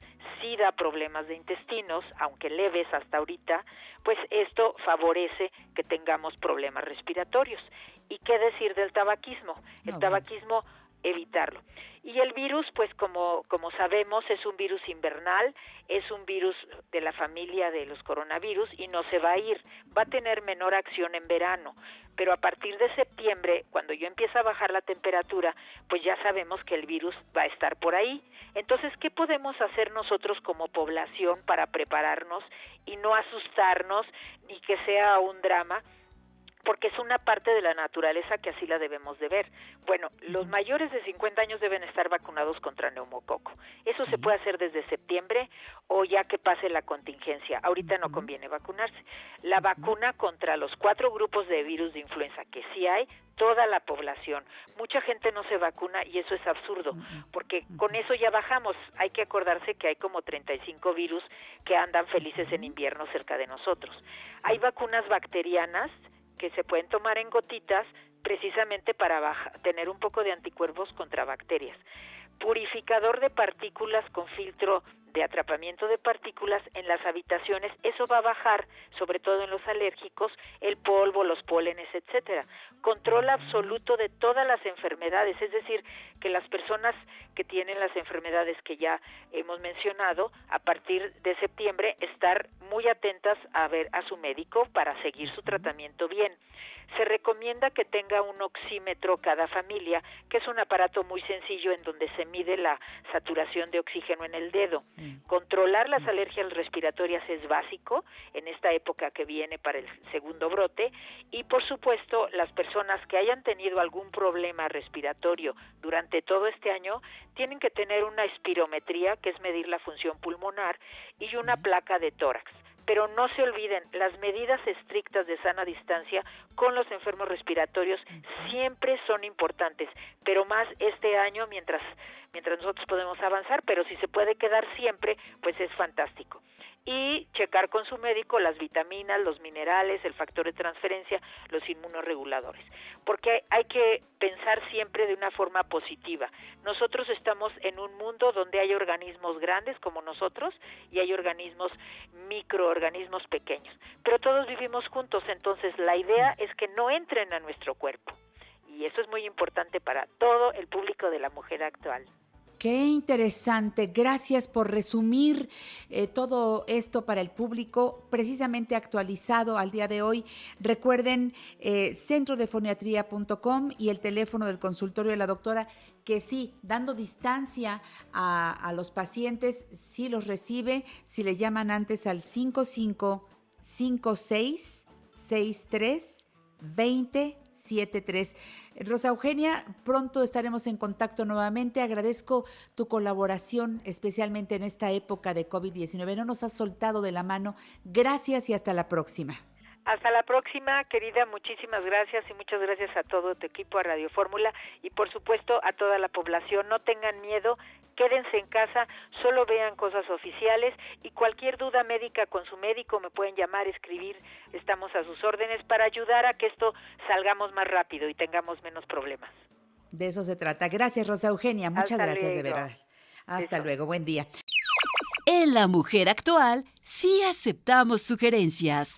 sí da problemas de intestinos, aunque leves hasta ahorita, pues esto favorece que tengamos problemas respiratorios. ¿Y qué decir del tabaquismo? El tabaquismo evitarlo. Y el virus, pues como, como sabemos, es un virus invernal, es un virus de la familia de los coronavirus y no se va a ir, va a tener menor acción en verano, pero a partir de septiembre, cuando yo empieza a bajar la temperatura, pues ya sabemos que el virus va a estar por ahí. Entonces, ¿qué podemos hacer nosotros como población para prepararnos y no asustarnos ni que sea un drama? Porque es una parte de la naturaleza que así la debemos de ver. Bueno, los mayores de 50 años deben estar vacunados contra neumococo. Eso se puede hacer desde septiembre o ya que pase la contingencia. Ahorita no conviene vacunarse. La vacuna contra los cuatro grupos de virus de influenza que sí hay, toda la población. Mucha gente no se vacuna y eso es absurdo, porque con eso ya bajamos. Hay que acordarse que hay como 35 virus que andan felices en invierno cerca de nosotros. Hay vacunas bacterianas que se pueden tomar en gotitas precisamente para tener un poco de anticuerpos contra bacterias. Purificador de partículas con filtro de atrapamiento de partículas en las habitaciones, eso va a bajar, sobre todo en los alérgicos, el polvo, los pólenes, etcétera. Control absoluto de todas las enfermedades, es decir, que las personas que tienen las enfermedades que ya hemos mencionado, a partir de septiembre estar muy atentas a ver a su médico para seguir su tratamiento bien. Se recomienda que tenga un oxímetro cada familia, que es un aparato muy sencillo en donde se mide la saturación de oxígeno en el dedo. Controlar las alergias respiratorias es básico en esta época que viene para el segundo brote. Y por supuesto las personas que hayan tenido algún problema respiratorio durante todo este año tienen que tener una espirometría, que es medir la función pulmonar, y una placa de tórax pero no se olviden, las medidas estrictas de sana distancia con los enfermos respiratorios siempre son importantes, pero más este año mientras mientras nosotros podemos avanzar, pero si se puede quedar siempre, pues es fantástico y checar con su médico las vitaminas, los minerales, el factor de transferencia, los inmunoreguladores. Porque hay que pensar siempre de una forma positiva. Nosotros estamos en un mundo donde hay organismos grandes como nosotros y hay organismos microorganismos pequeños, pero todos vivimos juntos, entonces la idea es que no entren a nuestro cuerpo. Y eso es muy importante para todo el público de la mujer actual. Qué interesante. Gracias por resumir eh, todo esto para el público, precisamente actualizado al día de hoy. Recuerden eh, centrodefoniatría.com y el teléfono del consultorio de la doctora, que sí, dando distancia a, a los pacientes, sí los recibe, si le llaman antes al 5556 63 2073. Rosa Eugenia, pronto estaremos en contacto nuevamente. Agradezco tu colaboración, especialmente en esta época de COVID-19. No nos has soltado de la mano. Gracias y hasta la próxima. Hasta la próxima, querida. Muchísimas gracias y muchas gracias a todo tu equipo, a Radio Fórmula y por supuesto a toda la población. No tengan miedo, quédense en casa, solo vean cosas oficiales y cualquier duda médica con su médico me pueden llamar, escribir. Estamos a sus órdenes para ayudar a que esto salgamos más rápido y tengamos menos problemas. De eso se trata. Gracias, Rosa Eugenia. Muchas gracias, de verdad. Hasta luego. Buen día. En La Mujer Actual sí aceptamos sugerencias.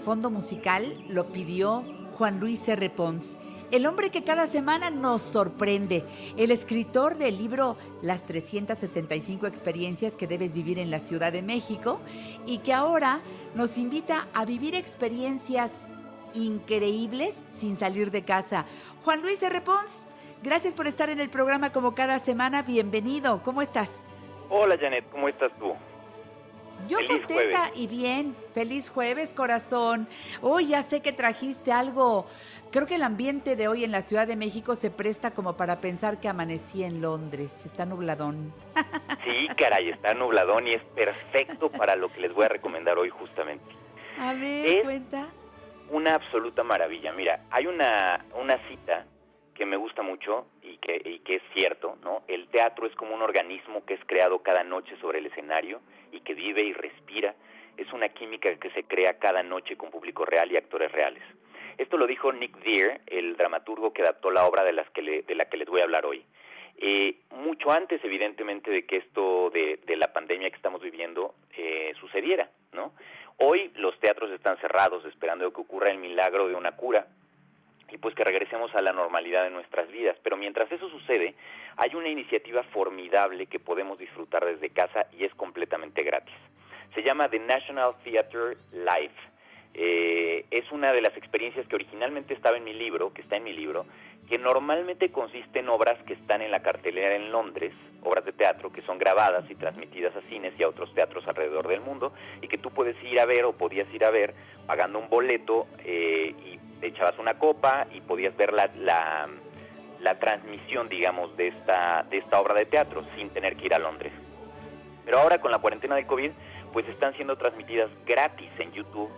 Fondo musical lo pidió Juan Luis R. Pons, el hombre que cada semana nos sorprende, el escritor del libro Las 365 experiencias que debes vivir en la Ciudad de México y que ahora nos invita a vivir experiencias increíbles sin salir de casa. Juan Luis R. Pons, gracias por estar en el programa como cada semana. Bienvenido, ¿cómo estás? Hola Janet, ¿cómo estás tú? Yo contenta y bien. Feliz jueves, corazón. Hoy ya sé que trajiste algo. Creo que el ambiente de hoy en la Ciudad de México se presta como para pensar que amanecí en Londres. Está nubladón. Sí, caray, está nubladón y es perfecto para lo que les voy a recomendar hoy justamente. A ver, cuenta. Una absoluta maravilla. Mira, hay una, una cita que me gusta mucho y que, y que es cierto, ¿no? El teatro es como un organismo que es creado cada noche sobre el escenario y que vive y respira. Es una química que se crea cada noche con público real y actores reales. Esto lo dijo Nick Deere, el dramaturgo que adaptó la obra de, las que de la que les voy a hablar hoy. Eh, mucho antes, evidentemente, de que esto de, la pandemia que estamos viviendo eh, sucediera, ¿no? Hoy los teatros están cerrados esperando que ocurra el milagro de una cura, y pues que regresemos a la normalidad de nuestras vidas. Pero mientras eso sucede, hay una iniciativa formidable que podemos disfrutar desde casa y es completamente gratis. Se llama The National Theatre Live. Eh, es una de las experiencias que originalmente estaba en mi libro, que está en mi libro, que normalmente consiste en obras que están en la cartelera en Londres, obras de teatro que son grabadas y transmitidas a cines y a otros teatros alrededor del mundo, y que tú puedes ir a ver o podías ir a ver pagando un boleto eh, y te echabas una copa y podías ver la, la, la, transmisión, digamos, de esta, de esta obra de teatro sin tener que ir a Londres. Pero ahora con la cuarentena de COVID, pues están siendo transmitidas gratis en YouTube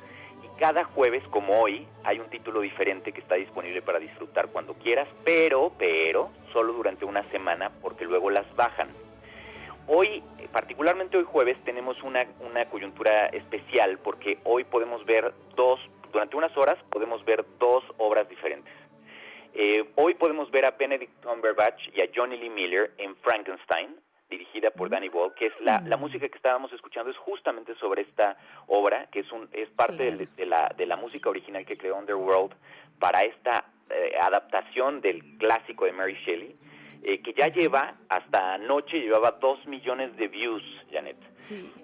y cada jueves, como hoy, hay un título diferente que está disponible para disfrutar cuando quieras, pero, pero, solo durante una semana porque luego las bajan. Hoy, particularmente hoy jueves, tenemos una, una coyuntura especial porque hoy podemos ver dos durante unas horas podemos ver dos obras diferentes. Eh, hoy podemos ver a Benedict Cumberbatch y a Johnny Lee Miller en Frankenstein, dirigida por Danny Boyle, que es la, la, música que estábamos escuchando es justamente sobre esta obra, que es un es parte de, la, de la música original que creó Underworld para esta eh, adaptación del clásico de Mary Shelley eh, que ya lleva, hasta anoche llevaba dos millones de views, Janet.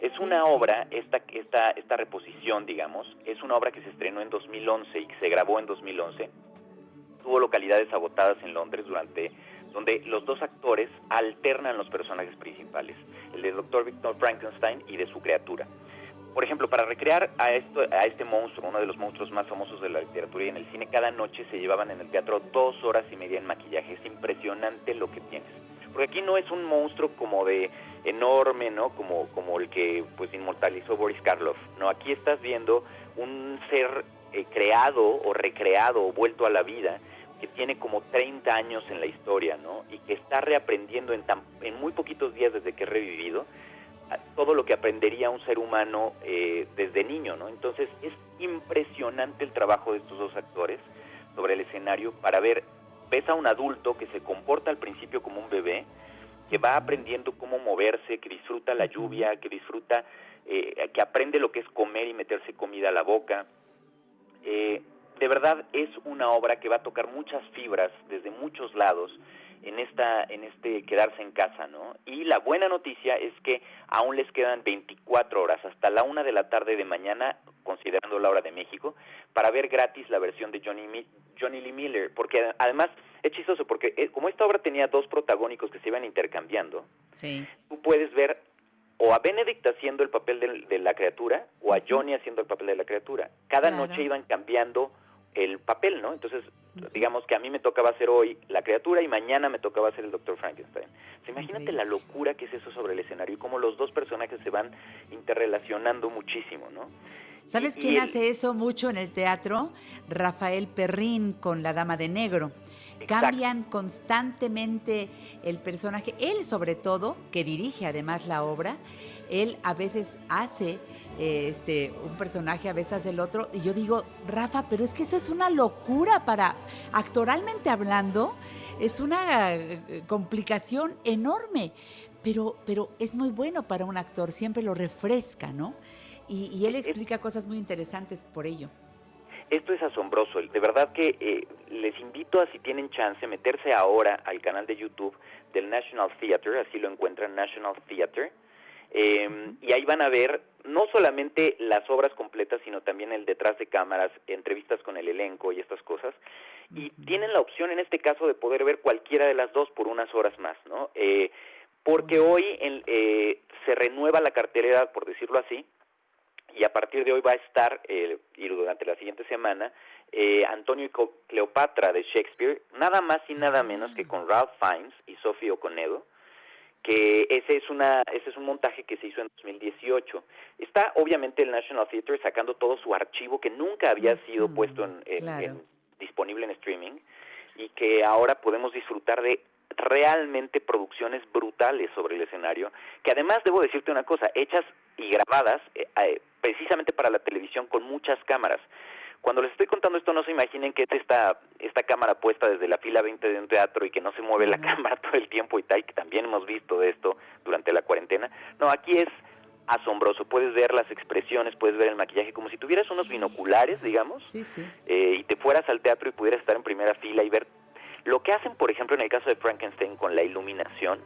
es una obra, esta, esta, esta reposición, digamos, es una obra que se estrenó en 2011 y que se grabó en 2011. Tuvo localidades agotadas en Londres durante donde los dos actores alternan los personajes principales, el del Dr. Victor Frankenstein y de su criatura. Por ejemplo, para recrear a, esto, a este monstruo, uno de los monstruos más famosos de la literatura y en el cine, cada noche se llevaban en el teatro dos horas y media en maquillaje. Es impresionante lo que tienes. Porque aquí no es un monstruo como de enorme, ¿no? Como, como el que pues inmortalizó Boris Karloff. No, aquí estás viendo un ser eh, creado o recreado o vuelto a la vida que tiene como 30 años en la historia, ¿no? Y que está reaprendiendo en, tan, en muy poquitos días desde que ha revivido todo lo que aprendería un ser humano eh, desde niño, ¿no? Entonces es impresionante el trabajo de estos dos actores sobre el escenario para ver, ves a un adulto que se comporta al principio como un bebé, que va aprendiendo cómo moverse, que disfruta la lluvia, que disfruta, eh, que aprende lo que es comer y meterse comida a la boca. Eh, de verdad es una obra que va a tocar muchas fibras desde muchos lados en esta en este quedarse en casa, ¿no? Y la buena noticia es que aún les quedan 24 horas hasta la una de la tarde de mañana, considerando la hora de México, para ver gratis la versión de Johnny Johnny Lee Miller, porque además es chistoso porque eh, como esta obra tenía dos protagónicos que se iban intercambiando, sí. tú puedes ver o a Benedict haciendo el papel de, la criatura o a Johnny haciendo el papel de la criatura. Cada noche iban cambiando el papel, ¿no? Entonces, digamos que a mí me tocaba hacer hoy la criatura y mañana me tocaba hacer el doctor Frankenstein. imagínate la locura que es eso sobre el escenario y cómo los dos personajes se van interrelacionando muchísimo, ¿no? ¿Sabes quién hace eso mucho en el teatro? Rafael Perrín con La Dama de Negro. Cambian constantemente el personaje. Él sobre todo, que dirige además la obra, él a veces hace eh, este, un personaje, a veces hace el otro. Y yo digo, Rafa, pero es que eso es una locura para, actoralmente hablando, es una eh, complicación enorme. Pero, pero es muy bueno para un actor, siempre lo refresca, ¿no? Y, y él explica cosas muy interesantes por ello. Esto es asombroso. De verdad que eh, les invito a, si tienen chance, meterse ahora al canal de YouTube del National Theatre, así lo encuentran, National Theatre, em, y ahí van a ver no solamente las obras completas, sino también el detrás de cámaras, entrevistas con el elenco y estas cosas. Y tienen la opción en este caso de poder ver cualquiera de las dos por unas horas más, ¿no? Eh, porque hoy eh, se renueva la cartelera, por decirlo así, y a partir de hoy va a estar, eh, y durante la siguiente semana, eh, Antonio y Cleopatra de Shakespeare, nada más y nada menos que con Ralph Fiennes y Sofía Oconedo, que ese es una ese es un montaje que se hizo en 2018. Está obviamente el National Theatre sacando todo su archivo que nunca había sido puesto en, disponible en streaming y que ahora podemos disfrutar de realmente producciones brutales sobre el escenario, que además debo decirte una cosa, hechas y grabadas eh, eh, precisamente para la televisión con muchas cámaras. Cuando les estoy contando esto, no se imaginen que es esta, esta cámara puesta desde la fila 20 de un teatro y que no se mueve la cámara todo el tiempo y tal, que también hemos visto de esto durante la cuarentena. No, aquí es asombroso. Puedes ver las expresiones, puedes ver el maquillaje, como si tuvieras unos binoculares, digamos, eh, y te fueras al teatro y pudieras estar en primera fila y ver lo que hacen, por ejemplo, en el caso de Frankenstein con la iluminación,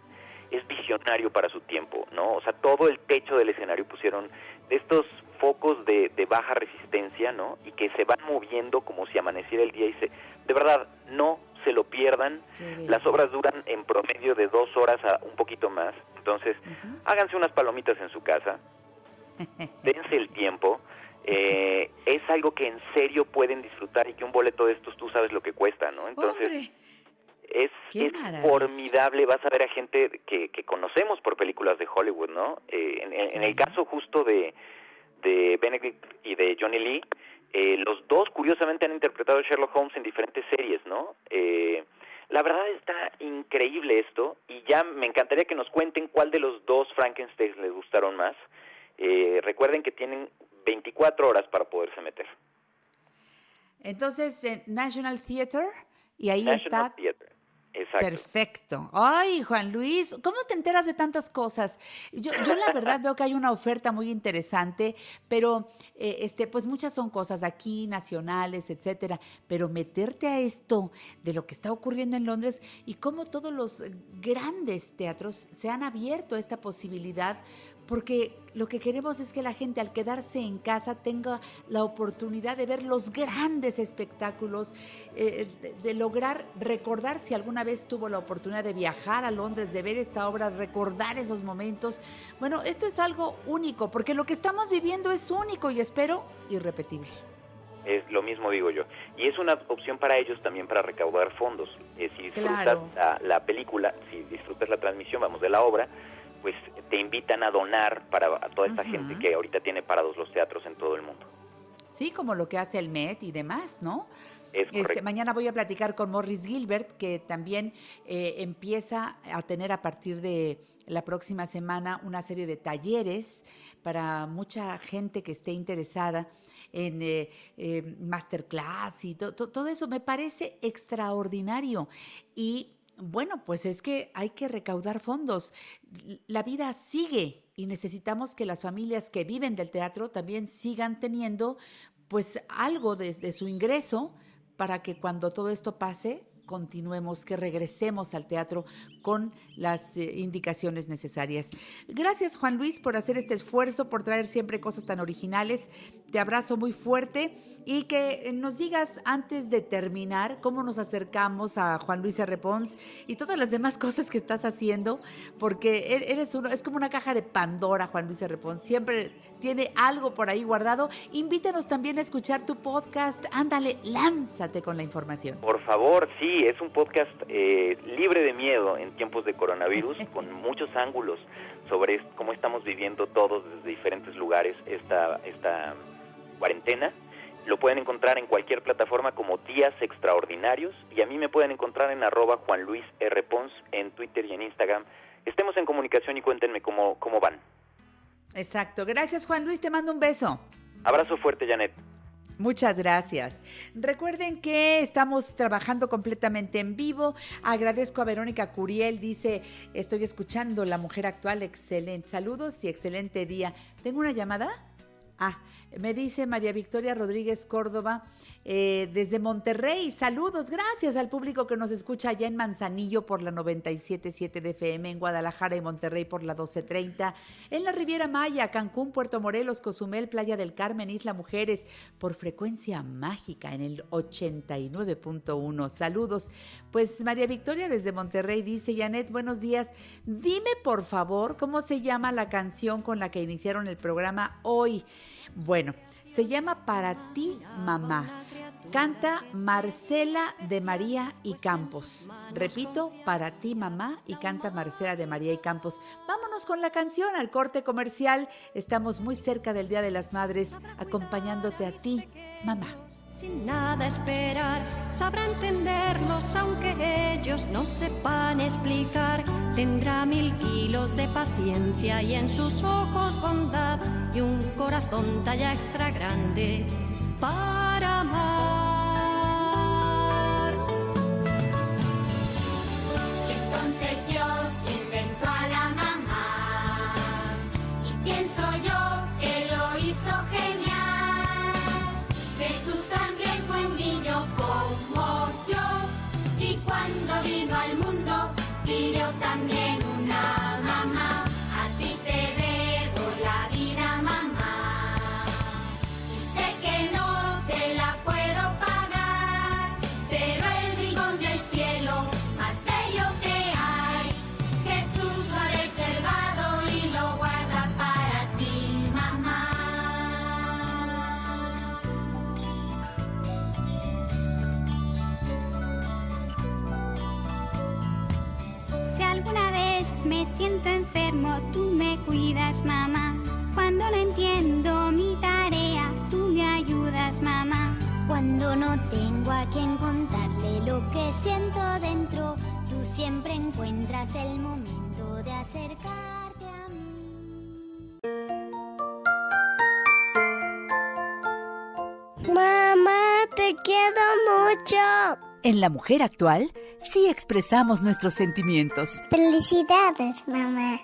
es visionario para su tiempo, ¿no? O sea, todo el techo del escenario pusieron estos focos de, baja resistencia, ¿no? Y que se van moviendo como si amaneciera el día y se... De verdad, no se lo pierdan. Las obras duran en promedio de dos horas a un poquito más. Entonces, háganse unas palomitas en su casa, dense el tiempo. Eh, es algo que en serio pueden disfrutar y que un boleto de estos tú sabes lo que cuesta, ¿no? Entonces es, formidable, vas a ver a gente que, que conocemos por películas de Hollywood, ¿no? Eh, en, el caso justo de, de Benedict y de Johnny Lee, eh, los dos curiosamente han interpretado a Sherlock Holmes en diferentes series, ¿no? Eh, la verdad está increíble esto y ya me encantaría que nos cuenten cuál de los dos Frankenstein les gustaron más. recuerden que tienen 24 horas para poderse meter. Entonces, National Theatre, y ahí está Perfecto. Ay, Juan Luis, ¿cómo te enteras de tantas cosas? Yo, yo la verdad veo que hay una oferta muy interesante, pero eh, este, pues muchas son cosas aquí, nacionales, etcétera. Pero meterte a esto de lo que está ocurriendo en Londres y cómo todos los grandes teatros se han abierto a esta posibilidad, porque lo que queremos es que la gente al quedarse en casa tenga la oportunidad de ver los grandes espectáculos, eh, de, lograr recordar si alguna vez tuvo la oportunidad de viajar a Londres, de ver esta obra, recordar esos momentos. Bueno, esto es algo único, porque lo que estamos viviendo es único y espero irrepetible. Es lo mismo digo yo. Y es una opción para ellos también para recaudar fondos. Eh, si disfrutas la, película, si disfrutas la transmisión, vamos, de la obra, pues te invitan a donar para toda esta gente que ahorita tiene parados los teatros en todo el mundo. Sí, como lo que hace el MET y demás, ¿no? este, mañana voy a platicar con Morris Gilbert, que también eh, empieza a tener a partir de la próxima semana una serie de talleres para mucha gente que esté interesada en eh, eh, masterclass y todo eso. Me parece extraordinario. Y bueno, pues es que hay que recaudar fondos. La vida sigue y necesitamos que las familias que viven del teatro también sigan teniendo pues algo de, su ingreso para que cuando todo esto pase continuemos, que regresemos al teatro con las eh, indicaciones necesarias. Gracias Juan Luis por hacer este esfuerzo, por traer siempre cosas tan originales. Te abrazo muy fuerte y que nos digas antes de terminar cómo nos acercamos a Juan Luis R. Pons y todas las demás cosas que estás haciendo, porque e-, eres uno, es como una caja de Pandora, Juan Luis R. Pons. Siempre tiene algo por ahí guardado. Invítanos también a escuchar tu podcast. Ándale, lánzate con la información. Por favor, sí, es un podcast eh, libre de miedo en tiempos de coronavirus, con muchos ángulos sobre cómo estamos viviendo todos desde diferentes lugares esta, esta cuarentena. Lo pueden encontrar en cualquier plataforma como Días Extraordinarios y a mí me pueden encontrar en arroba Juan Luis R. Pons en Twitter y en Instagram. Estemos en comunicación y cuéntenme cómo, cómo van. Exacto. Gracias Juan Luis, te mando un beso. Abrazo fuerte, Janet. Muchas gracias. Recuerden que estamos trabajando completamente en vivo. Agradezco a Verónica Curiel, dice, estoy escuchando La Mujer Actual, excelente. Saludos y excelente día. ¿Tengo una llamada? Ah, me dice María Victoria Rodríguez Córdoba eh, desde Monterrey. Saludos, gracias al público que nos escucha allá en Manzanillo por la 97.7 de FM, en Guadalajara y Monterrey por la 12.30, en la Riviera Maya, Cancún, Puerto Morelos, Cozumel, Playa del Carmen, Isla Mujeres, por frecuencia mágica en el 89.1. Saludos. Pues María Victoria desde Monterrey dice, Janet, buenos días. Dime por favor cómo se llama la canción con la que iniciaron el programa hoy. Bueno, se llama Para ti, mamá. Canta Marcela de María y Campos. Repito, para ti mamá y canta Marcela de María y Campos. Vámonos con la canción al corte comercial. Estamos muy cerca del Día de las Madres acompañándote a ti, mamá sin nada esperar, sabrá entenderlos aunque ellos no sepan explicar. Tendrá mil kilos de paciencia y en sus ojos bondad y un corazón talla extra grande para amar. Siento dentro, tú siempre encuentras el momento de acercarte a mí. Mamá, te quiero mucho. En la mujer actual, sí expresamos nuestros sentimientos. Felicidades, mamá.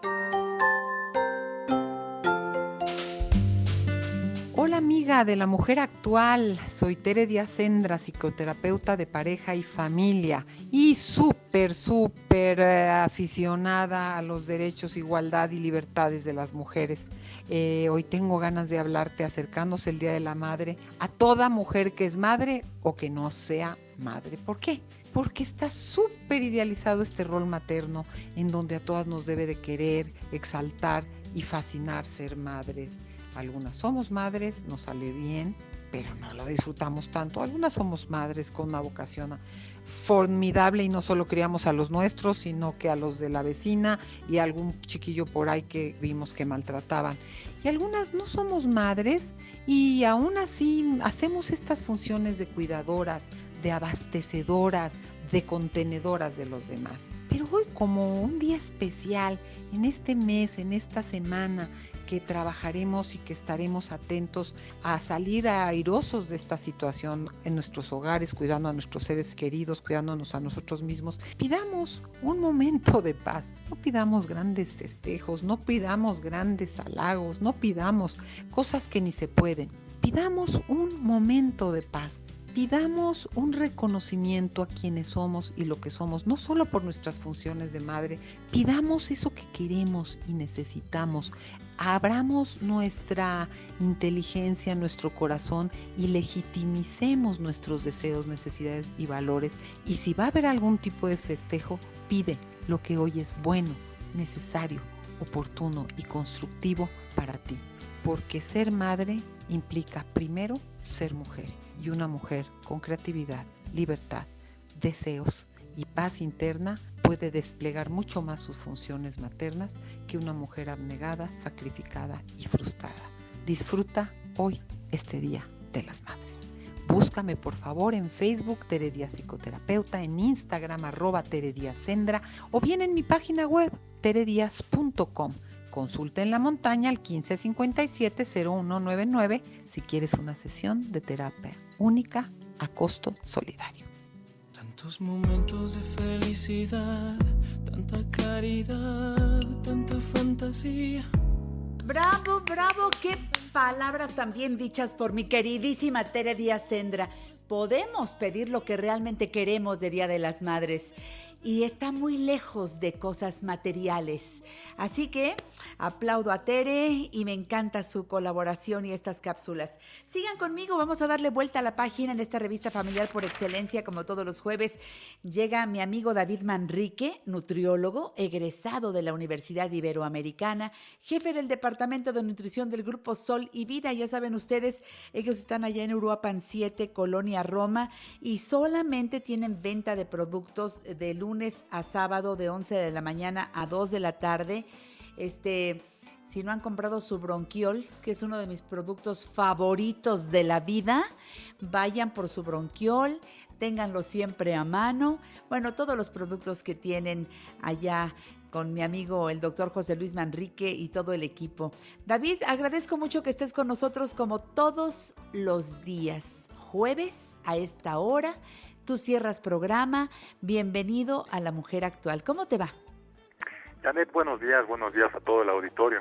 De la mujer actual, soy Tere Díaz Sendra, psicoterapeuta de pareja y familia y súper, súper eh, aficionada a los derechos, igualdad y libertades de las mujeres. Eh, hoy tengo ganas de hablarte acercándose el Día de la Madre a toda mujer que es madre o que no sea madre. ¿Por qué? Porque está súper idealizado este rol materno en donde a todas nos debe de querer, exaltar y fascinar ser madres. Algunas somos madres, nos sale bien, pero no lo disfrutamos tanto. Algunas somos madres con una vocación formidable y no solo criamos a los nuestros, sino que a los de la vecina y a algún chiquillo por ahí que vimos que maltrataban. Y algunas no somos madres y aún así hacemos estas funciones de cuidadoras, de abastecedoras, de contenedoras de los demás. Pero hoy como un día especial, en este mes, en esta semana, que trabajaremos y que estaremos atentos a salir airosos de esta situación en nuestros hogares, cuidando a nuestros seres queridos, cuidándonos a nosotros mismos. Pidamos un momento de paz, no pidamos grandes festejos, no pidamos grandes halagos, no pidamos cosas que ni se pueden. Pidamos un momento de paz pidamos un reconocimiento a quienes somos y lo que somos, no solo por nuestras funciones de madre, pidamos eso que queremos y necesitamos, abramos nuestra inteligencia, nuestro corazón y legitimicemos nuestros deseos, necesidades y valores. Y si va a haber algún tipo de festejo, pide lo que hoy es bueno, necesario, oportuno y constructivo para ti. Porque ser madre implica primero ser mujer y una mujer con creatividad, libertad, deseos y paz interna puede desplegar mucho más sus funciones maternas que una mujer abnegada, sacrificada y frustrada. Disfruta hoy este Día de las Madres. Búscame por favor en Facebook Teredia Psicoterapeuta, en Instagram arroba Sendra o bien en mi página web teredias.com. Consulta en la montaña al 1557-0199 si quieres una sesión de terapia única a costo solidario. Tantos momentos de felicidad, tanta caridad, tanta fantasía. Bravo, bravo, qué palabras también dichas por mi queridísima Tere Díaz Sendra. Podemos pedir lo que realmente queremos de Día de las Madres y está muy lejos de cosas materiales. Así que aplaudo a Tere y me encanta su colaboración y estas cápsulas. Sigan conmigo, vamos a darle vuelta a la página en esta revista familiar por excelencia, como todos los jueves. Llega mi amigo David Manrique, nutriólogo, egresado de la Universidad Iberoamericana, jefe del Departamento de Nutrición del Grupo Sol y Vida. Ya saben ustedes, ellos están allá en Uruapan 7, Colonia Roma, y solamente tienen venta de productos de lunes a sábado de 11 de la mañana a 2 de la tarde. Este, si no han comprado su bronquiol, que es uno de mis productos favoritos de la vida, vayan por su bronquiol, ténganlo siempre a mano. Bueno, todos los productos que tienen allá con mi amigo el doctor José Luis Manrique y todo el equipo. David, agradezco mucho que estés con nosotros como todos los días, jueves a esta hora. Tú cierras programa. Bienvenido a La Mujer Actual. ¿Cómo te va? Janet, buenos días, buenos días a todo el auditorio.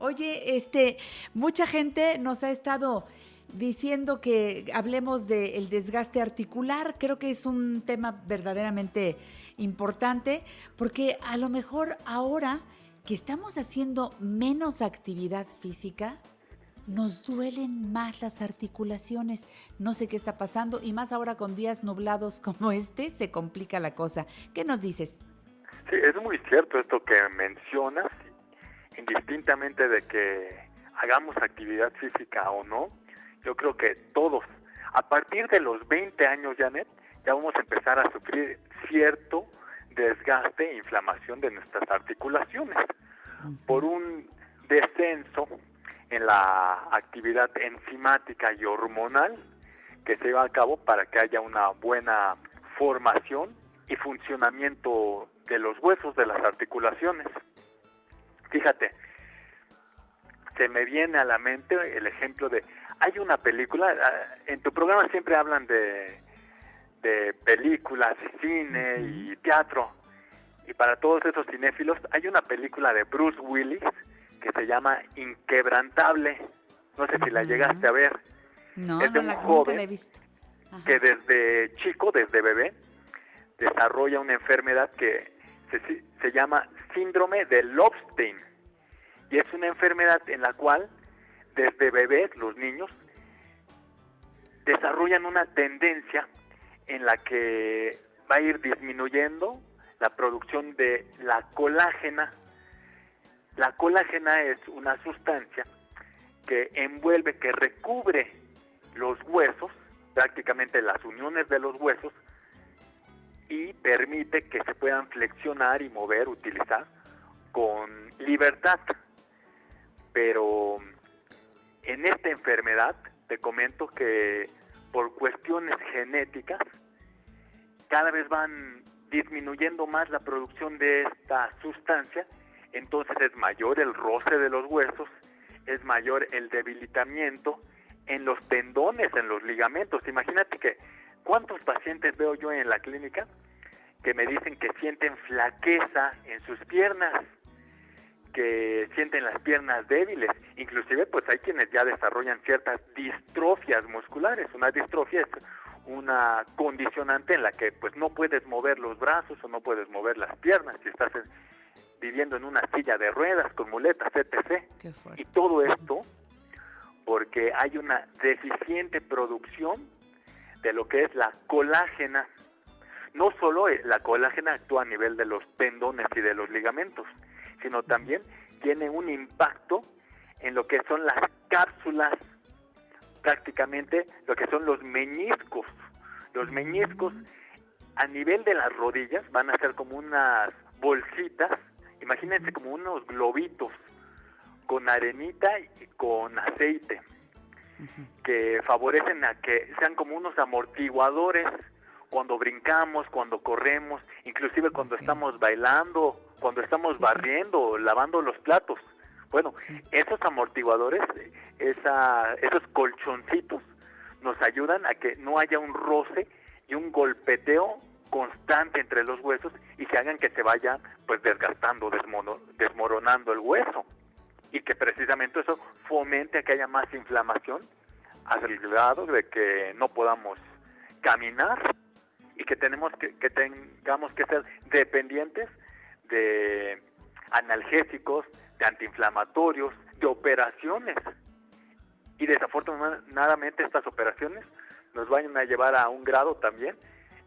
Oye, este, mucha gente nos ha estado diciendo que hablemos del desgaste articular. Creo que es un tema verdaderamente importante porque a lo mejor ahora que estamos haciendo menos actividad física, nos duelen más las articulaciones. No sé qué está pasando y más ahora con días nublados como este se complica la cosa. ¿Qué nos dices? Sí, es muy cierto esto que mencionas, indistintamente de que hagamos actividad física o no. Yo creo que todos, a partir de los 20 años, Janet, ya vamos a empezar a sufrir cierto desgaste e inflamación de nuestras articulaciones por un descenso en la actividad enzimática y hormonal que se lleva a cabo para que haya una buena formación y funcionamiento de los huesos de las articulaciones. Fíjate, se me viene a la mente el ejemplo de, hay una película, ah, en tu programa siempre hablan de, de películas, cine y teatro, y para todos esos cinéfilos hay una película de Bruce Willis que se llama Inquebrantable. No sé si la llegaste a ver. No, es de no un la, joven la he visto. que desde chico, desde bebé, desarrolla una enfermedad que se, se llama síndrome de Lobstein. Y es una enfermedad en la cual desde bebés los niños desarrollan una tendencia en la que va a ir disminuyendo la producción de la colágena la colágena es una sustancia que envuelve, que recubre los huesos, prácticamente las uniones de los huesos, y permite que se puedan flexionar y mover, utilizar con libertad. Pero en esta enfermedad, te comento que por cuestiones genéticas, cada vez van disminuyendo más la producción de esta sustancia entonces es mayor el roce de los huesos, es mayor el debilitamiento en los tendones, en los ligamentos. Imagínate que cuántos pacientes veo yo en la clínica que me dicen que sienten flaqueza en sus piernas, que sienten las piernas débiles, inclusive pues hay quienes ya desarrollan ciertas distrofias musculares. Una distrofia es una condicionante en la que pues no puedes mover los brazos o no puedes mover las piernas si estás en- viviendo en una silla de ruedas con muletas, etc. Y todo esto porque hay una deficiente producción de lo que es la colágena. No solo eh, la colágena actúa a nivel de los tendones y de los ligamentos, sino también tiene un impacto en lo que son las cápsulas, prácticamente lo que son los meñiscos. Los meñiscos a nivel de las rodillas van a ser como unas bolsitas, imagínense como unos globitos con arenita y con aceite que favorecen a que sean como unos amortiguadores cuando brincamos, cuando corremos, inclusive cuando estamos bailando, cuando estamos barriendo, lavando los platos. Bueno, esos amortiguadores, esa, esos colchoncitos, nos ayudan a que no haya un roce y un golpeteo constante entre los huesos y que hagan que se vaya pues desgastando, desmono- desmoronando el hueso y que precisamente eso fomente a que haya más inflamación hasta el grado de que no podamos caminar y que tenemos que, que tengamos que ser dependientes de analgésicos, de antiinflamatorios, de operaciones. Y desafortunadamente estas operaciones nos van a llevar a un grado también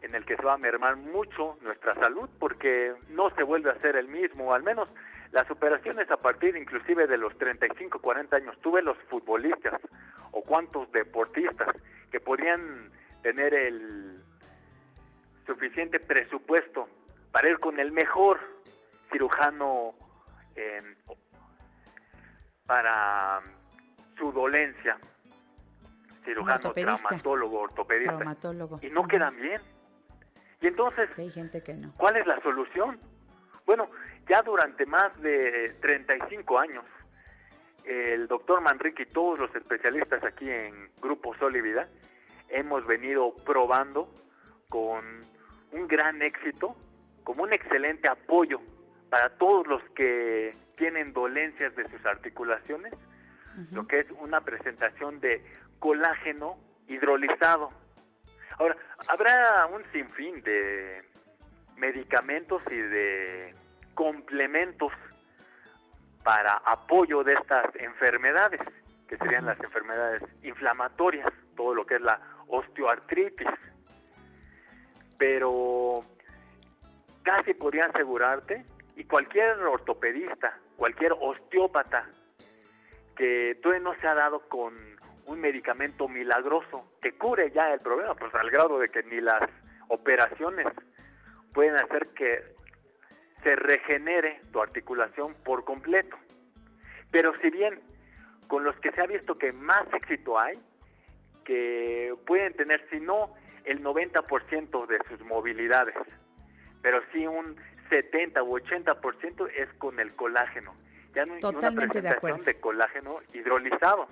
en el que se va a mermar mucho nuestra salud porque no se vuelve a ser el mismo, al menos las operaciones a partir inclusive de los 35, 40 años. Tuve los futbolistas o cuantos deportistas que podrían tener el suficiente presupuesto para ir con el mejor cirujano eh, para su dolencia, cirujano, traumatólogo, ortopedista, Traumatólogo. y no quedan bien. Y entonces, hay gente que no. ¿cuál es la solución? Bueno, ya durante más de 35 años, el doctor Manrique y todos los especialistas aquí en Grupo Sol y Vida hemos venido probando con un gran éxito, como un excelente apoyo para todos los que tienen dolencias de sus articulaciones, lo que es una presentación de colágeno hidrolizado. Ahora, habrá un sinfín de medicamentos y de complementos para apoyo de estas enfermedades, que serían las enfermedades inflamatorias, todo lo que es la osteoartritis. Pero casi podría asegurarte, y cualquier ortopedista, cualquier osteópata que todavía no se ha dado con un medicamento milagroso que cure ya el problema, pues al grado de que ni las operaciones pueden hacer que se regenere tu articulación por completo. Pero si bien con los que se ha visto que más éxito hay, que pueden tener, si no el 90% de sus movilidades, pero sí un 70 u 80% es con el colágeno. Ya no hay una Totalmente de presentación de colágeno hidrolizado.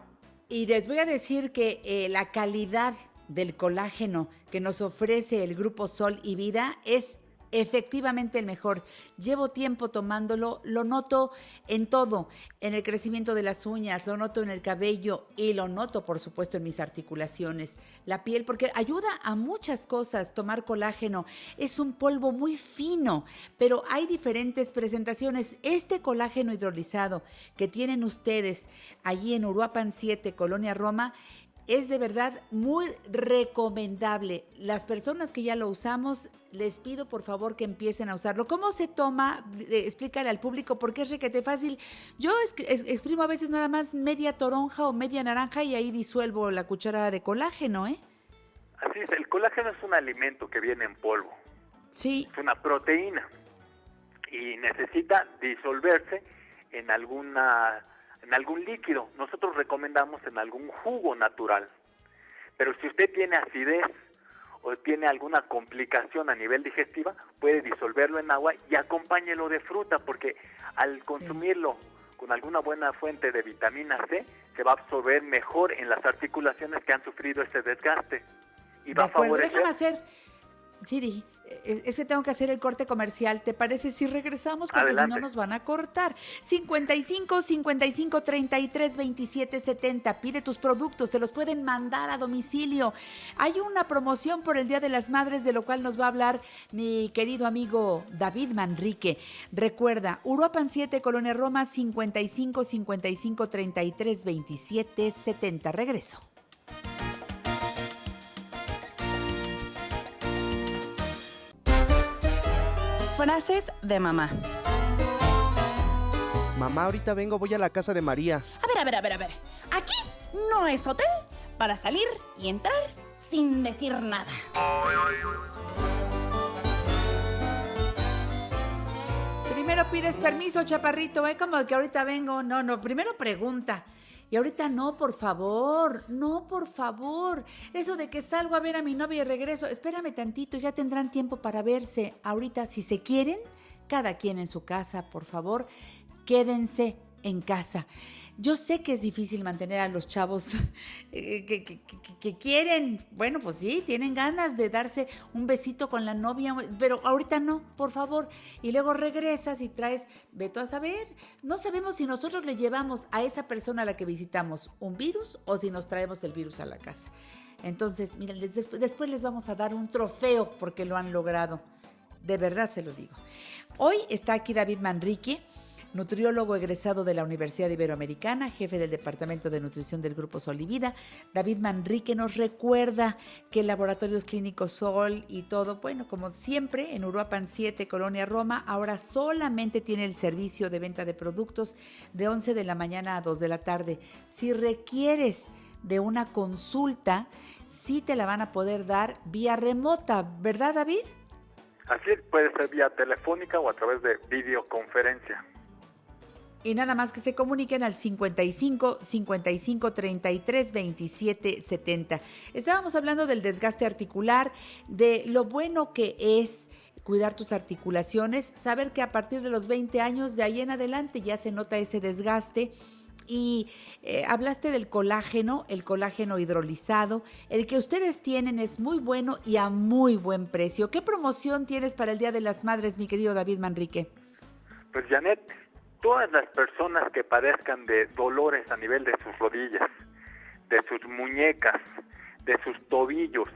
Y les voy a decir que eh, la calidad del colágeno que nos ofrece el Grupo Sol y Vida es efectivamente el mejor. Llevo tiempo tomándolo, lo noto en todo, en el crecimiento de las uñas, lo noto en el cabello y lo noto, por supuesto, en mis articulaciones, la piel, porque ayuda a muchas cosas tomar colágeno. Es un polvo muy fino, pero hay diferentes presentaciones. Este colágeno hidrolizado que tienen ustedes allí en Uruapan 7, Colonia Roma, es de verdad muy recomendable. Las personas que ya lo usamos, les pido por favor que empiecen a usarlo. ¿Cómo se toma? Eh, Explícale al público porque es requete fácil. Yo exprimo a veces nada más media toronja o media naranja y ahí disuelvo la cucharada de colágeno, ¿eh? Así es, el colágeno es un alimento que viene en polvo. Sí. Es una proteína y necesita disolverse en alguna en algún líquido. Nosotros recomendamos en algún jugo natural. Pero si usted tiene acidez o tiene alguna complicación a nivel digestiva, puede disolverlo en agua y acompáñelo de fruta porque al consumirlo con alguna buena fuente de vitamina C, se va a absorber mejor en las articulaciones que han sufrido este desgaste. Y De va a favorecer déjame hacer, es que tengo que hacer el corte comercial. ¿Te parece si regresamos? Porque si no nos van a cortar. 55 55 33 27 70. Pide tus productos, te los pueden mandar a domicilio. Hay una promoción por el Día de las Madres, de lo cual nos va a hablar mi querido amigo David Manrique. Recuerda, Uruapan 7, Colonia Roma, 55 55 33 27 70. Regreso. Frases de mamá. Mamá, ahorita vengo, voy a la casa de María. A ver, a ver, a ver, a ver. Aquí no es hotel para salir y entrar sin decir nada. Primero pides permiso, chaparrito, ¿eh? Como que ahorita vengo. No, no, primero pregunta. Y ahorita no, por favor, no, por favor. Eso de que salgo a ver a mi novia y regreso, espérame tantito, ya tendrán tiempo para verse. Ahorita, si se quieren, cada quien en su casa, por favor, quédense en casa. Yo sé que es difícil mantener a los chavos eh, que, que- quieren, bueno, pues sí, tienen ganas de darse un besito con la novia, pero ahorita no, por favor. Y luego regresas y traes, veto a saber. No sabemos si nosotros le llevamos a esa persona a la que visitamos un virus o si nos traemos el virus a la casa. Entonces, miren, después les vamos a dar un trofeo porque lo han logrado. De verdad se lo digo. Hoy está aquí David Manrique, nutriólogo egresado de la Universidad Iberoamericana, jefe del Departamento de Nutrición del Grupo Sol y Vida. David Manrique nos recuerda que Laboratorios Clínicos Sol y todo, bueno, como siempre, en Uruapan 7, Colonia Roma, ahora solamente tiene el servicio de venta de productos de 11 de la mañana a 2 de la tarde. Si requieres de una consulta, sí te la van a poder dar vía remota, ¿verdad, David? Así puede ser vía telefónica o a través de videoconferencia. Y nada más que se comuniquen al 55 55 33 27 70. Estábamos hablando del desgaste articular, de lo bueno que es cuidar tus articulaciones, saber que a partir de los 20 años de ahí en adelante ya se nota ese desgaste. Y eh, hablaste del colágeno, el colágeno hidrolizado. El que ustedes tienen es muy bueno y a muy buen precio. ¿Qué promoción tienes para el Día de las Madres, mi querido David Manrique? Pues Janet, todas las personas que padezcan de dolores a nivel de sus rodillas, de sus muñecas, de sus tobillos,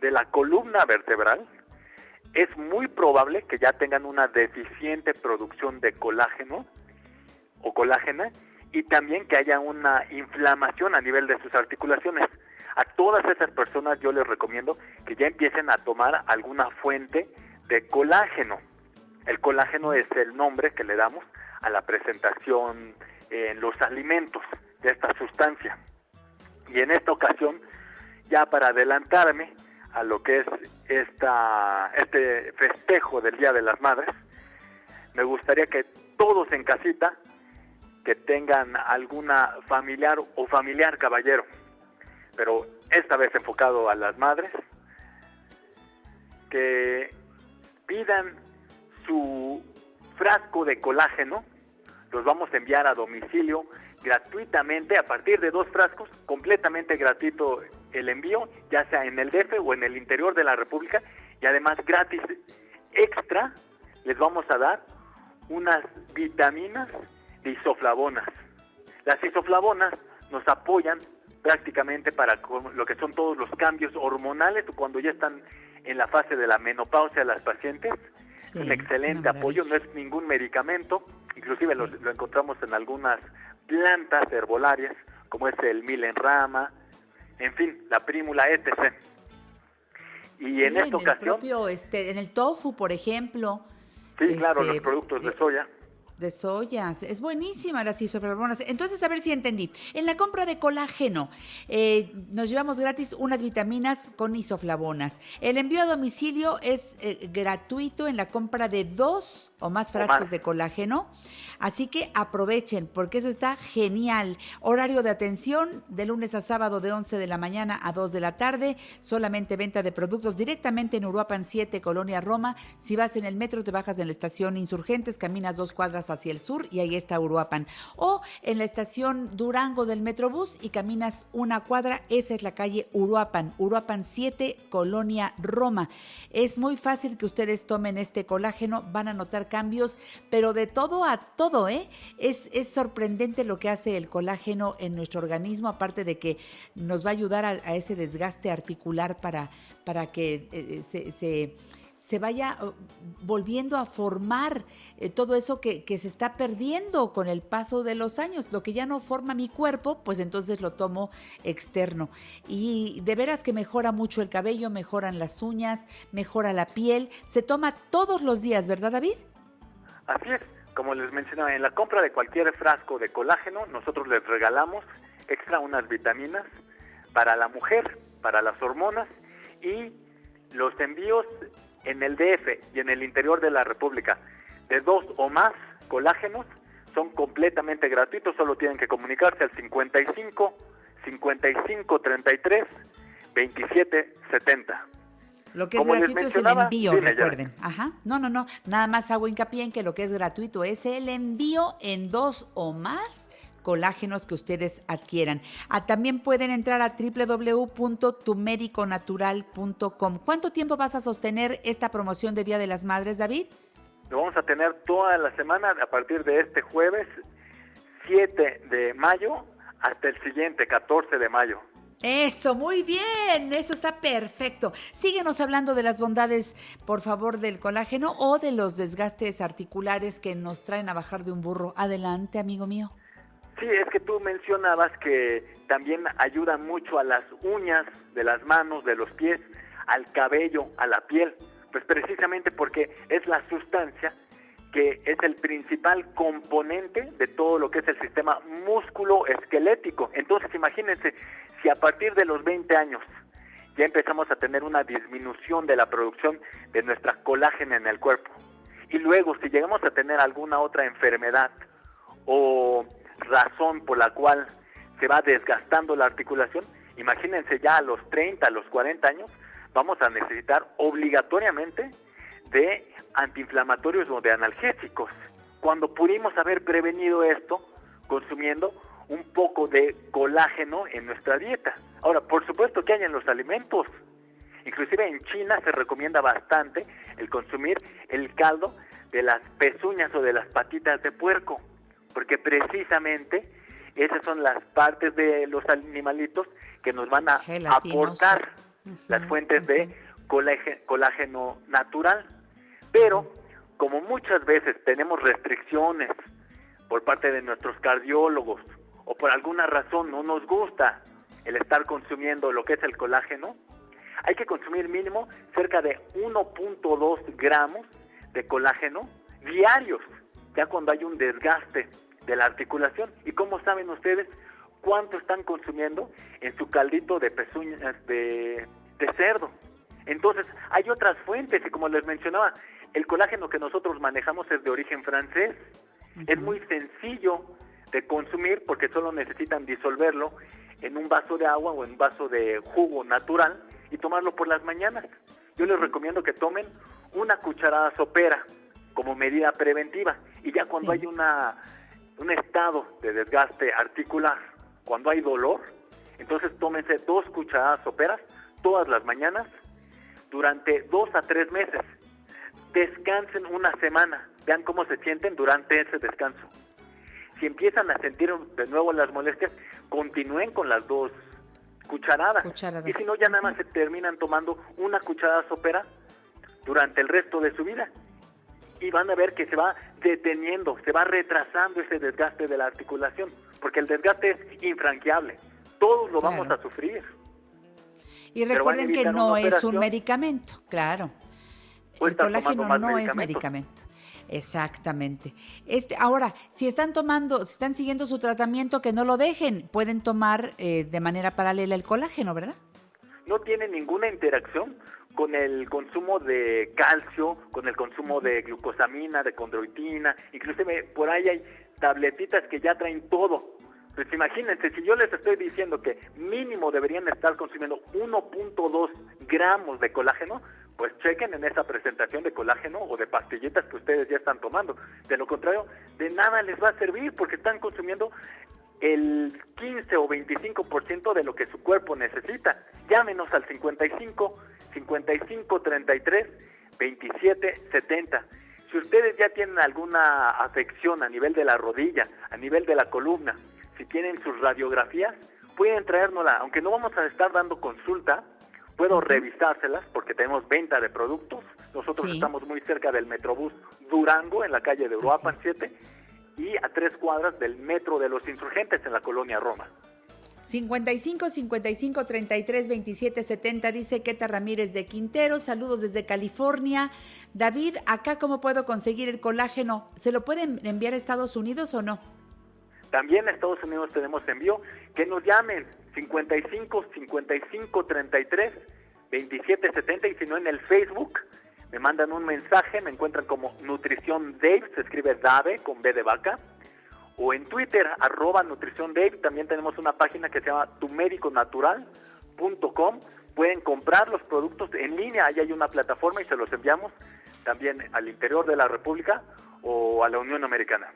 de la columna vertebral, es muy probable que ya tengan una deficiente producción de colágeno o colágena y también que haya una inflamación a nivel de sus articulaciones. A todas esas personas yo les recomiendo que ya empiecen a tomar alguna fuente de colágeno. El colágeno es el nombre que le damos a la presentación en los alimentos de esta sustancia. Y en esta ocasión, ya para adelantarme a lo que es esta, este festejo del Día de las Madres, me gustaría que todos en casita que tengan alguna familiar o familiar caballero, pero esta vez enfocado a las madres, que pidan su frasco de colágeno, los vamos a enviar a domicilio gratuitamente, a partir de dos frascos, completamente gratuito el envío, ya sea en el DF o en el interior de la República, y además gratis extra les vamos a dar unas vitaminas de isoflavonas. Las isoflavonas nos apoyan prácticamente para lo que son todos los cambios hormonales cuando ya están en la fase de la menopausia las pacientes. Sí, un excelente apoyo, no es ningún medicamento, inclusive lo, lo encontramos en algunas plantas herbolarias, como es el milenrama, en fin, la prímula, etc. Y Sí, en esta el ocasión, propio, este, en el tofu, por ejemplo. sí, claro, este, los productos de soya. De soya, es buenísima las isoflavonas. Entonces, a ver si entendí. En la compra de colágeno, eh, nos llevamos gratis unas vitaminas con isoflavonas. El envío a domicilio es eh, gratuito en la compra de dos o más frascos de colágeno. Así que aprovechen porque eso está genial. Horario de atención de lunes a sábado de 11 de la mañana a 2 de la tarde. Solamente venta de productos directamente en Uruapan 7, Colonia Roma. Si vas en el metro te bajas en la estación Insurgentes, caminas dos cuadras hacia el sur y ahí está Uruapan. O en la estación Durango del Metrobús y caminas una cuadra, esa es la calle Uruapan. Uruapan 7, Colonia Roma. Es muy fácil que ustedes tomen este colágeno, van a notar cambios, pero de todo a todo, ¿eh? Es, es sorprendente lo que hace el colágeno en nuestro organismo, aparte de que nos va a ayudar a, ese desgaste articular para, para que eh, se, se se vaya uh, volviendo a formar eh, todo eso que, que, se está perdiendo con el paso de los años. Lo que ya no forma mi cuerpo, pues entonces lo tomo externo. Y de veras que mejora mucho el cabello, mejoran las uñas, mejora la piel. Se toma todos los días, ¿verdad David? Así es. Como les mencionaba, en la compra de cualquier frasco de colágeno, nosotros les regalamos extra unas vitaminas para la mujer, para las hormonas y los envíos en el DF y en el interior de la República de dos o más colágenos son completamente gratuitos, solo tienen que comunicarse al 55 55 33 27 70. Lo que es Como gratuito es el envío, dime, recuerden. Ajá. No, no, no. Nada más hago hincapié en que lo que es gratuito es el envío en dos o más colágenos que ustedes adquieran. Ah, también pueden entrar a www.tumediconatural.com. ¿Cuánto tiempo vas a sostener esta promoción de Día de las Madres, David? Lo vamos a tener toda la semana a partir de este jueves 7 de mayo hasta el siguiente 14 de mayo. Eso, muy bien, eso está perfecto. Síguenos hablando de las bondades, por favor, del colágeno o de los desgastes articulares que nos traen a bajar de un burro. Adelante, amigo mío. Sí, es que tú mencionabas que también ayuda mucho a las uñas de las manos, de los pies, al cabello, a la piel. Pues precisamente porque es la sustancia que es el principal componente de todo lo que es el sistema músculo-esquelético. Entonces, imagínense, si a partir de los 20 años ya empezamos a tener una disminución de la producción de nuestra colágena en el cuerpo, y luego si llegamos a tener alguna otra enfermedad o razón por la cual se va desgastando la articulación, imagínense ya a los 30, a los 40 años, vamos a necesitar obligatoriamente de antiinflamatorios o de analgésicos, cuando pudimos haber prevenido esto consumiendo un poco de colágeno en nuestra dieta. Ahora, por supuesto que hay en los alimentos. Inclusive en China se recomienda bastante el consumir el caldo de las pezuñas o de las patitas de puerco, porque precisamente esas son las partes de los animalitos que nos van a Gelatinoso. aportar las fuentes de coláge- colágeno natural. Pero como muchas veces tenemos restricciones por parte de nuestros cardiólogos o por alguna razón no nos gusta el estar consumiendo lo que es el colágeno, hay que consumir mínimo cerca de 1.2 gramos de colágeno diarios, ya cuando hay un desgaste de la articulación. ¿Y cómo saben ustedes cuánto están consumiendo en su caldito de pezuñas de, de cerdo? Entonces, hay otras fuentes y como les mencionaba, el colágeno que nosotros manejamos es de origen francés. Es muy sencillo de consumir porque solo necesitan disolverlo en un vaso de agua o en un vaso de jugo natural y tomarlo por las mañanas. Yo les recomiendo que tomen una cucharada sopera como medida preventiva y ya cuando hay una un estado de desgaste articular, cuando hay dolor, entonces tómense dos cucharadas soperas todas las mañanas durante dos a tres meses. Descansen una semana, vean cómo se sienten durante ese descanso. Si empiezan a sentir de nuevo las molestias, continúen con las dos cucharadas. Cucharadas. Y si no, ya nada más se terminan tomando una cucharada sopera durante el resto de su vida. Y van a ver que se va deteniendo, se va retrasando ese desgaste de la articulación, porque el desgaste es infranqueable. Todos lo vamos a sufrir. Y recuerden que no es un medicamento, claro. El colágeno no es medicamento. Exactamente. Este, ahora, si están tomando, si están siguiendo su tratamiento, que no lo dejen. Pueden tomar eh, de manera paralela el colágeno, ¿verdad? no tiene ninguna interacción con el consumo de calcio, con el consumo de glucosamina, de condroitina, inclusive por ahí hay tabletitas que ya traen todo. Pues imagínense, si yo les estoy diciendo que mínimo deberían estar consumiendo 1.2 gramos de colágeno, pues chequen en esa presentación de colágeno o de pastillitas que ustedes ya están tomando. De lo contrario, de nada les va a servir porque están consumiendo el 15 o 25% de lo que su cuerpo necesita. Llámenos al 55 55 33 27 70. Si ustedes ya tienen alguna afección a nivel de la rodilla, a nivel de la columna, si tienen sus radiografías, pueden traérnosla, aunque no vamos a estar dando consulta, puedo revisárselas porque tenemos venta de productos. Nosotros Sí. estamos muy cerca del Metrobús Durango, en la calle de Uruapan 7, y a tres cuadras del Metro de los Insurgentes en la colonia Roma. 55 55 33 27 70 dice Queta Ramírez de Quintero, saludos desde California. David, acá cómo puedo conseguir el colágeno? ¿Se lo pueden enviar a Estados Unidos o no? También en Estados Unidos tenemos envío. Que nos llamen 55 55 33 27 70 y si no en el Facebook me mandan un mensaje, me encuentran como Nutrición Dave, se escribe Dave con B de vaca, o en Twitter arroba Nutrición Dave, también tenemos una página que se llama tumediconatural.com, pueden comprar los productos en línea, ahí hay una plataforma y se los enviamos también al interior de la República o a la Unión Americana.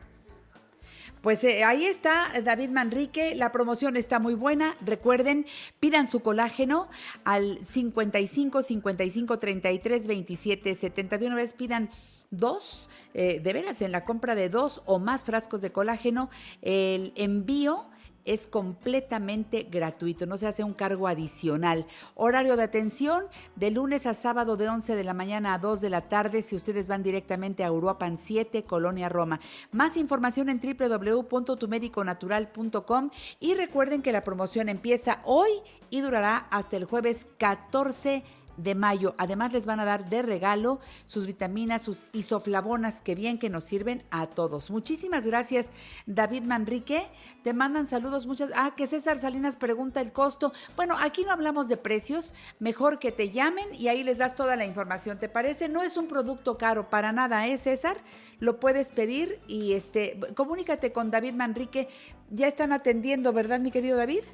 Pues eh, ahí está David Manrique, la promoción está muy buena. Recuerden, pidan su colágeno al 55 55 33 27 70. De una vez pidan dos, eh, de veras, en la compra de dos o más frascos de colágeno, el envío es completamente gratuito, no se hace un cargo adicional. Horario de atención de lunes a sábado de 11 de la mañana a 2 de la tarde si ustedes van directamente a Uruapan 7, Colonia Roma. Más información en www.tumediconatural.com y recuerden que la promoción empieza hoy y durará hasta el jueves 14 de mayo. Además les van a dar de regalo sus vitaminas, sus isoflavonas, que bien que nos sirven a todos. Muchísimas gracias, David Manrique. Te mandan saludos muchas. Ah, que César Salinas pregunta el costo. Bueno, aquí no hablamos de precios. Mejor que te llamen y ahí les das toda la información. ¿Te parece? No es un producto caro para nada, ¿eh, César? Lo puedes pedir y este, comunícate con David Manrique. Ya están atendiendo, ¿verdad, mi querido David?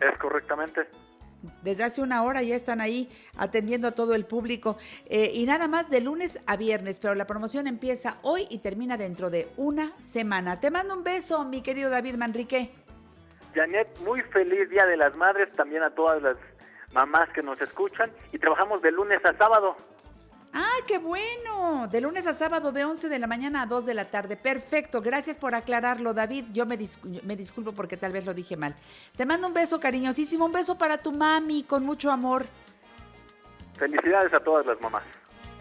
Es correctamente. Desde hace una hora ya están ahí atendiendo a todo el público. Eh, y nada más de lunes a viernes, pero la promoción empieza hoy y termina dentro de una semana. Te mando un beso, mi querido David Manrique. Janet, muy feliz Día de las Madres, también a todas las mamás que nos escuchan y trabajamos de lunes a sábado. ¡Ay, qué bueno! De lunes a sábado de 11 de la mañana a 2 de la tarde. Perfecto. Gracias por aclararlo, David. Yo me, me disculpo porque tal vez lo dije mal. Te mando un beso cariñosísimo, un beso para tu mami con mucho amor. Felicidades a todas las mamás.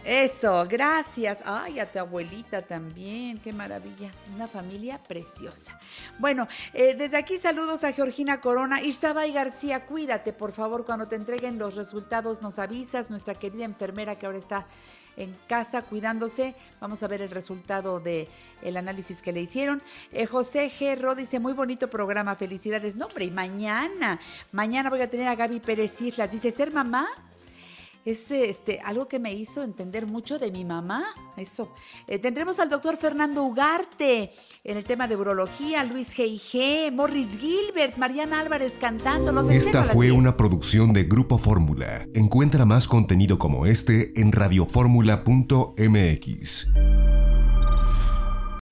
Eso, gracias. Ay, a tu abuelita también, qué maravilla. Una familia preciosa. Bueno, eh, desde aquí saludos a Georgina Corona. Ishtabay García, cuídate, por favor, cuando te entreguen los resultados nos avisas. Nuestra querida enfermera que ahora está en casa cuidándose. Vamos a ver el resultado del el análisis que le hicieron. Eh, José G. Ro dice, muy bonito programa, felicidades. No, hombre, y mañana, mañana voy a tener a Gaby Pérez Islas. Dice, ser mamá es este, algo que me hizo entender mucho de mi mamá. Eso. Eh, tendremos al doctor Fernando Ugarte en el tema de urología, Luis G.I.G., Morris Gilbert, Mariana Álvarez cantando. Los Esta fue 10. una producción de Grupo Fórmula. Encuentra más contenido como este en radioformula.mx.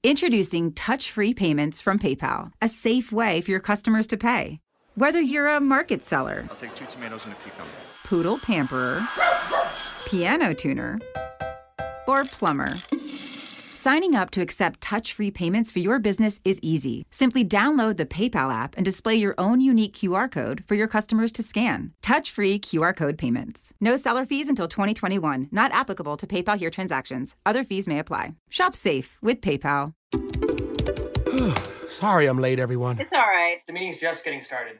Introducing touch free payments from PayPal, a safe way for your customers to pay. Whether you're a market seller, I'll take two tomatoes and a cucumber. Poodle pamperer, piano tuner, or plumber. Signing up to accept touch free payments for your business is easy. Simply download the PayPal app and display your own unique QR code for your customers to scan. Touch free QR code payments. No seller fees until 2021, not applicable to PayPal here transactions. Other fees may apply. Shop safe with PayPal. Sorry I'm late, everyone. It's all right. The meeting's just getting started.